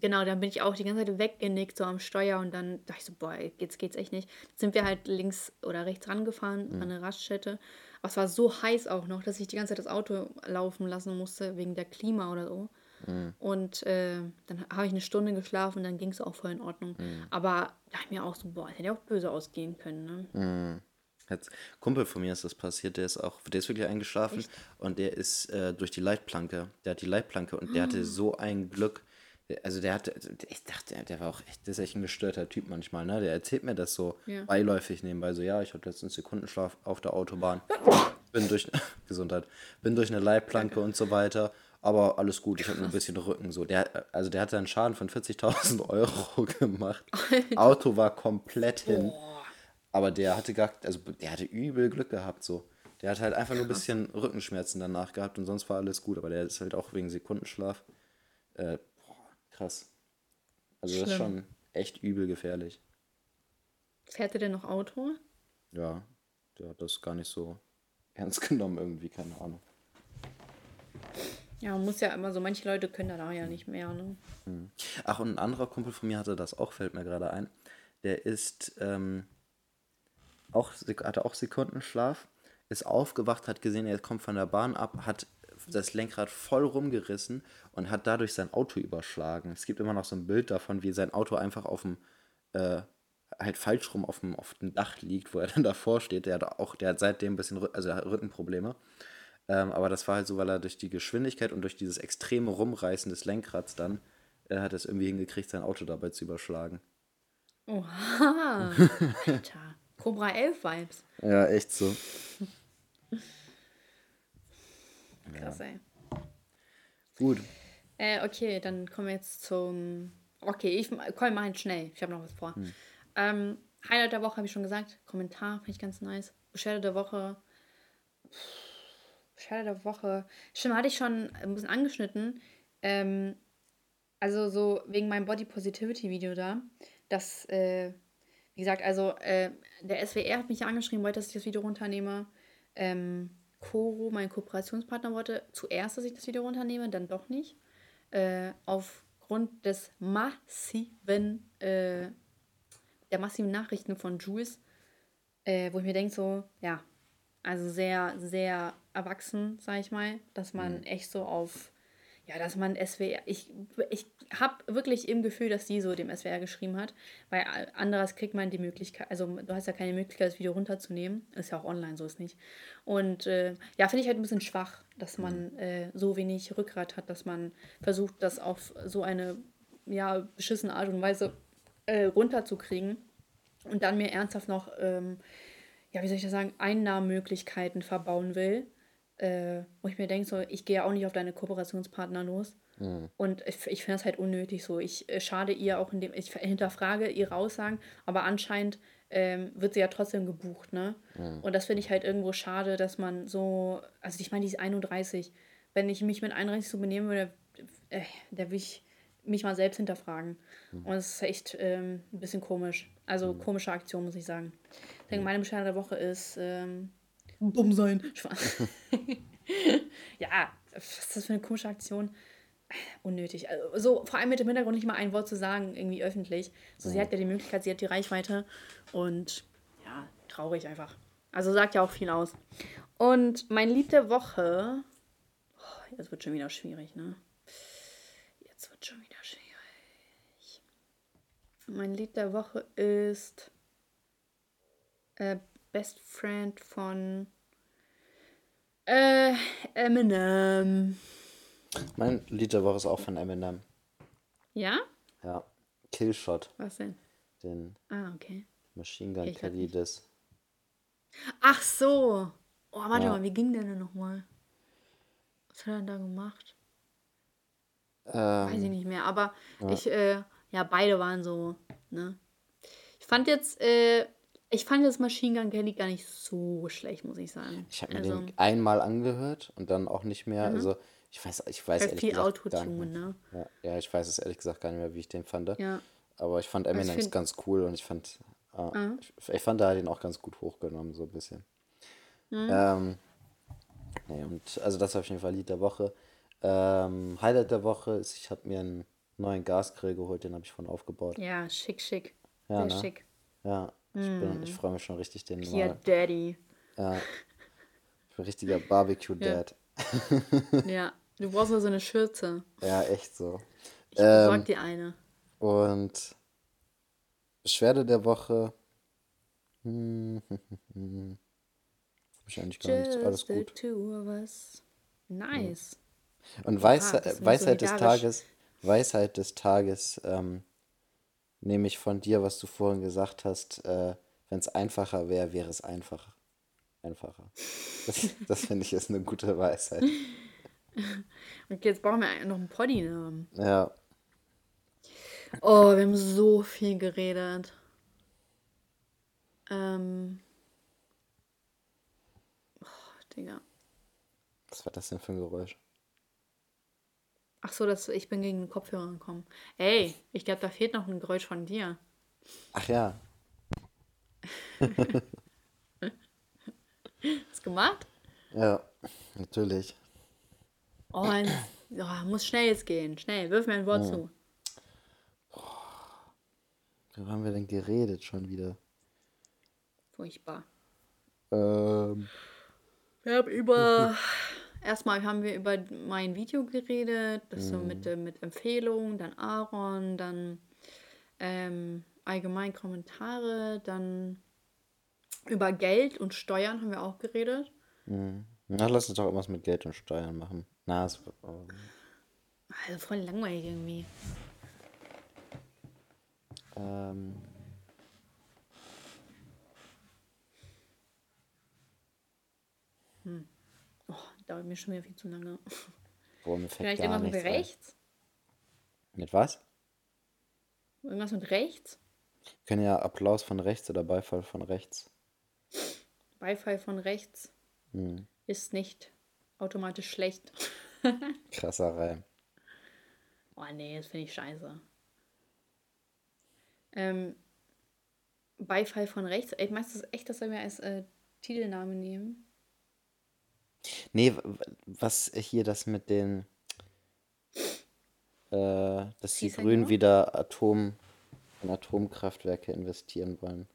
genau, dann bin ich auch die ganze Zeit weggenickt, so am Steuer. Und dann dachte ich so, boah, jetzt geht's echt nicht. Dann sind wir halt links oder rechts rangefahren mhm. an eine Raststätte. Aber es war so heiß auch noch, dass ich die ganze Zeit das Auto laufen lassen musste, wegen der Klima oder so. Mhm. Und äh, dann habe ich eine Stunde geschlafen und dann ging es auch voll in Ordnung. Mhm. Aber da habe ich mir auch so, boah, hätte ja auch böse ausgehen können. Ne? Mhm. Jetzt, Kumpel von mir ist das passiert, der ist auch, der ist wirklich eingeschlafen Echt? und der ist äh, durch die Leitplanke, der hat die Leitplanke und der hatte ah. so ein Glück, also der hatte, ich dachte, der war auch echt, das ist echt ein gestörter Typ manchmal, ne? Der erzählt mir das so ja. beiläufig nebenbei, so ja, ich hatte letztens Sekundenschlaf auf der Autobahn, bin durch, [laughs] Gesundheit, bin durch eine Leitplanke und so weiter, aber alles gut, ich habe nur ein bisschen Rücken, so. Der, also der hatte einen Schaden von 40.000 Euro [laughs] gemacht, [laughs] Auto war komplett hin. Boah. Aber der hatte gar, also der hatte übel Glück gehabt, so. Der hat halt einfach nur ein bisschen Rückenschmerzen danach gehabt und sonst war alles gut. Aber der ist halt auch wegen Sekundenschlaf. Äh, krass. Also Schlimm. das ist schon echt übel gefährlich. Fährt er denn noch Auto? Ja, der hat das gar nicht so ernst [laughs] genommen irgendwie, keine Ahnung. Ja, man muss ja immer so, manche Leute können da ja nicht mehr, ne? Hm. Ach, und ein anderer Kumpel von mir hatte das auch, fällt mir gerade ein. Der ist ähm, auch, hatte auch Sekundenschlaf, ist aufgewacht, hat gesehen, er kommt von der Bahn ab, hat das Lenkrad voll rumgerissen und hat dadurch sein Auto überschlagen. Es gibt immer noch so ein Bild davon, wie sein Auto einfach auf dem, äh, halt falsch rum auf dem, auf dem Dach liegt, wo er dann [laughs] davor steht. Der hat auch, der hat seitdem ein bisschen, also Rückenprobleme. Ähm, aber das war halt so, weil er durch die Geschwindigkeit und durch dieses extreme Rumreißen des Lenkrads dann, er äh, hat es irgendwie hingekriegt, sein Auto dabei zu überschlagen. Oha, Alter. Cobra 11 Vibes. Ja, echt so. Krass, ja. ey. Gut. Äh, okay, dann kommen wir jetzt zum. Okay, ich komm, mach jetzt schnell. Ich habe noch was vor. Hm. Ähm, Highlight der Woche habe ich schon gesagt. Kommentar finde ich ganz nice. Beschwerde der Woche. Beschwerde der Woche. Stimmt, hatte ich schon ein bisschen angeschnitten. Ähm, also so wegen meinem Body Positivity Video da. Das, äh, wie gesagt, also äh, der SWR hat mich ja angeschrieben, wollte, dass ich das Video runternehme. Ähm, Koro, mein Kooperationspartner, wollte zuerst, dass ich das Video runternehme, dann doch nicht. Äh, aufgrund des massiven, äh, der massiven Nachrichten von Jules, äh, wo ich mir denke, so, ja, also sehr, sehr erwachsen, sag ich mal, dass man mhm. echt so auf ja, dass man SWR, ich, ich habe wirklich im Gefühl, dass sie so dem SWR geschrieben hat, weil anderes kriegt man die Möglichkeit, also du hast ja keine Möglichkeit, das Video runterzunehmen, ist ja auch online, so ist nicht. Und äh, ja, finde ich halt ein bisschen schwach, dass man mhm. äh, so wenig Rückgrat hat, dass man versucht, das auf so eine, ja, beschissene Art und Weise äh, runterzukriegen und dann mir ernsthaft noch, ähm, ja, wie soll ich das sagen, Einnahmemöglichkeiten verbauen will äh, wo ich mir denke, so, ich gehe ja auch nicht auf deine Kooperationspartner los. Mhm. Und ich, ich finde das halt unnötig so. Ich äh, schade ihr auch, indem ich hinterfrage ihre Aussagen, aber anscheinend ähm, wird sie ja trotzdem gebucht, ne? Mhm. Und das finde ich halt irgendwo schade, dass man so, also ich meine, die ist 31. Wenn ich mich mit 31 so benehmen würde, äh, da würde ich mich mal selbst hinterfragen. Mhm. Und es ist echt ähm, ein bisschen komisch. Also mhm. komische Aktion, muss ich sagen. Ich denke, mhm. meine Beschwerden der Woche ist, ähm, dumm sein. [laughs] ja, was ist das für eine komische Aktion? Unnötig. Also, so, vor allem mit dem Hintergrund nicht mal ein Wort zu sagen, irgendwie öffentlich. So, sie hat ja die Möglichkeit, sie hat die Reichweite und ja, traurig einfach. Also sagt ja auch viel aus. Und mein Lied der Woche. Oh, jetzt wird schon wieder schwierig, ne? Jetzt wird schon wieder schwierig. Mein Lied der Woche ist äh, Best Friend von äh, Eminem. Mein Lied der Woche ist auch von Eminem. Ja? Ja. Killshot. Was denn? Den ah, okay. Machine Gun Kelly des. Ach so. Oh, warte ja. mal, wie ging der denn nochmal? Was hat er denn da gemacht? Ähm, Weiß ich nicht mehr, aber ja. ich, äh, ja, beide waren so, ne? Ich fand jetzt, äh, ich fand das Machine Gun Kelly gar nicht so schlecht, muss ich sagen. Ich habe mir also, den einmal angehört und dann auch nicht mehr. Mhm. Also ich weiß, ich weiß ehrlich viel gesagt gar nicht mehr. Ne? Ja, ja, ich weiß es ehrlich gesagt gar nicht mehr, wie ich den fand. Ja. Aber ich fand also Eminem find... ganz cool und ich fand, äh, mhm. ich, ich, fand, da hat ihn auch ganz gut hochgenommen, so ein bisschen. Mhm. Ähm, nee, und also das ist auf jeden Fall Lied der Woche. Ähm, Highlight der Woche ist, ich habe mir einen neuen Gasgrill geholt, den habe ich von aufgebaut. Ja, schick, schick. Ja, Sehr ne? schick. Ja, ich, mm. ich freue mich schon richtig, den Hier, mal. Daddy. Ja. Ich bin richtiger Barbecue-Dad. Ja. [laughs] ja. du brauchst nur so eine Schürze. Ja, echt so. Ich besorg ähm, dir eine. Und Beschwerde der Woche. Hm, hm, hm, hm. Hab ich eigentlich gar nichts. Alles gut. Nice. Und Weisheit, ja, Weisheit des Tages, Weisheit des Tages, ähm, nehme ich von dir, was du vorhin gesagt hast, äh, wenn es einfacher wäre, wäre es einfacher. Einfacher. Das, das finde ich ist eine gute Weisheit. [laughs] Und jetzt brauchen wir noch einen Poddy-Namen. Ja. Oh, wir haben so viel geredet. Ähm. Oh, Digga. Was war das denn für ein Geräusch? Ach so, dass ich bin gegen den Kopfhörer gekommen. Ey, ich glaube, da fehlt noch ein Geräusch von dir. Ach ja. [laughs] Hast du gemacht? Ja, natürlich. Oh, ein, oh, muss schnell jetzt gehen. Schnell, wirf mir ein Wort oh. zu. Worüber haben wir denn geredet schon wieder? Furchtbar. Ähm. Wir haben über. Erstmal haben wir über mein Video geredet, das so mit, mhm. mit Empfehlungen, dann Aaron, dann ähm, allgemein Kommentare, dann über Geld und Steuern haben wir auch geredet. Mhm. Na, lass uns doch irgendwas mit Geld und Steuern machen. Na, es, ähm, also voll langweilig irgendwie. Ähm. Hm. Dauert mir schon wieder viel zu lange. Boah, mir fällt Vielleicht irgendwas mit rechts? Mit was? Irgendwas mit rechts? Wir können ja Applaus von rechts oder Beifall von rechts. Beifall von rechts hm. ist nicht automatisch schlecht. [laughs] Krasser Reim. Oh nee, das finde ich scheiße. Ähm, Beifall von rechts. Ey, meinst du echt, dass wir als äh, Titelname nehmen? Nee, was hier das mit den, äh, dass die Grünen wieder Atom in Atomkraftwerke investieren wollen,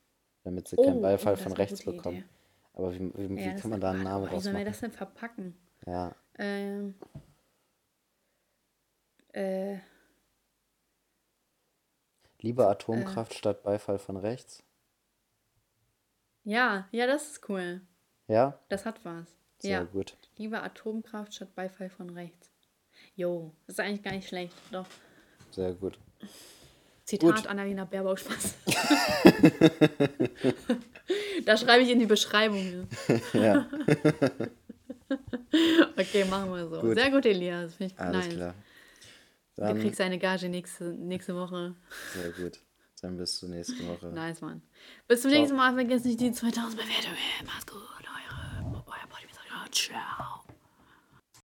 damit sie oh, keinen Beifall oh, von rechts bekommen. Idee. Aber wie, wie, wie kann man da einen Namen rausmachen? Wie sollen wir das denn verpacken? Ja. Ähm, äh, Lieber Atomkraft äh, statt Beifall von rechts? Ja, ja, das ist cool. Ja? Das hat was. Sehr ja. gut. Lieber Atomkraft statt Beifall von rechts. Jo, das ist eigentlich gar nicht schlecht, doch. Sehr gut. Zitat gut. Annalena Baerbock Spaß. [laughs] [laughs] da schreibe ich in die Beschreibung. [laughs] ja. okay, machen wir so. Gut. Sehr gut, Elias. Finde ich Alles nice. klar. Dann, du kriegst deine Gage nächste, nächste Woche. Sehr gut. Dann bis zur nächsten Woche. Nice, Mann. Bis zum Ciao. nächsten Mal. Vergiss nicht die 2000 Bewertungen. Mach's gut. ciao.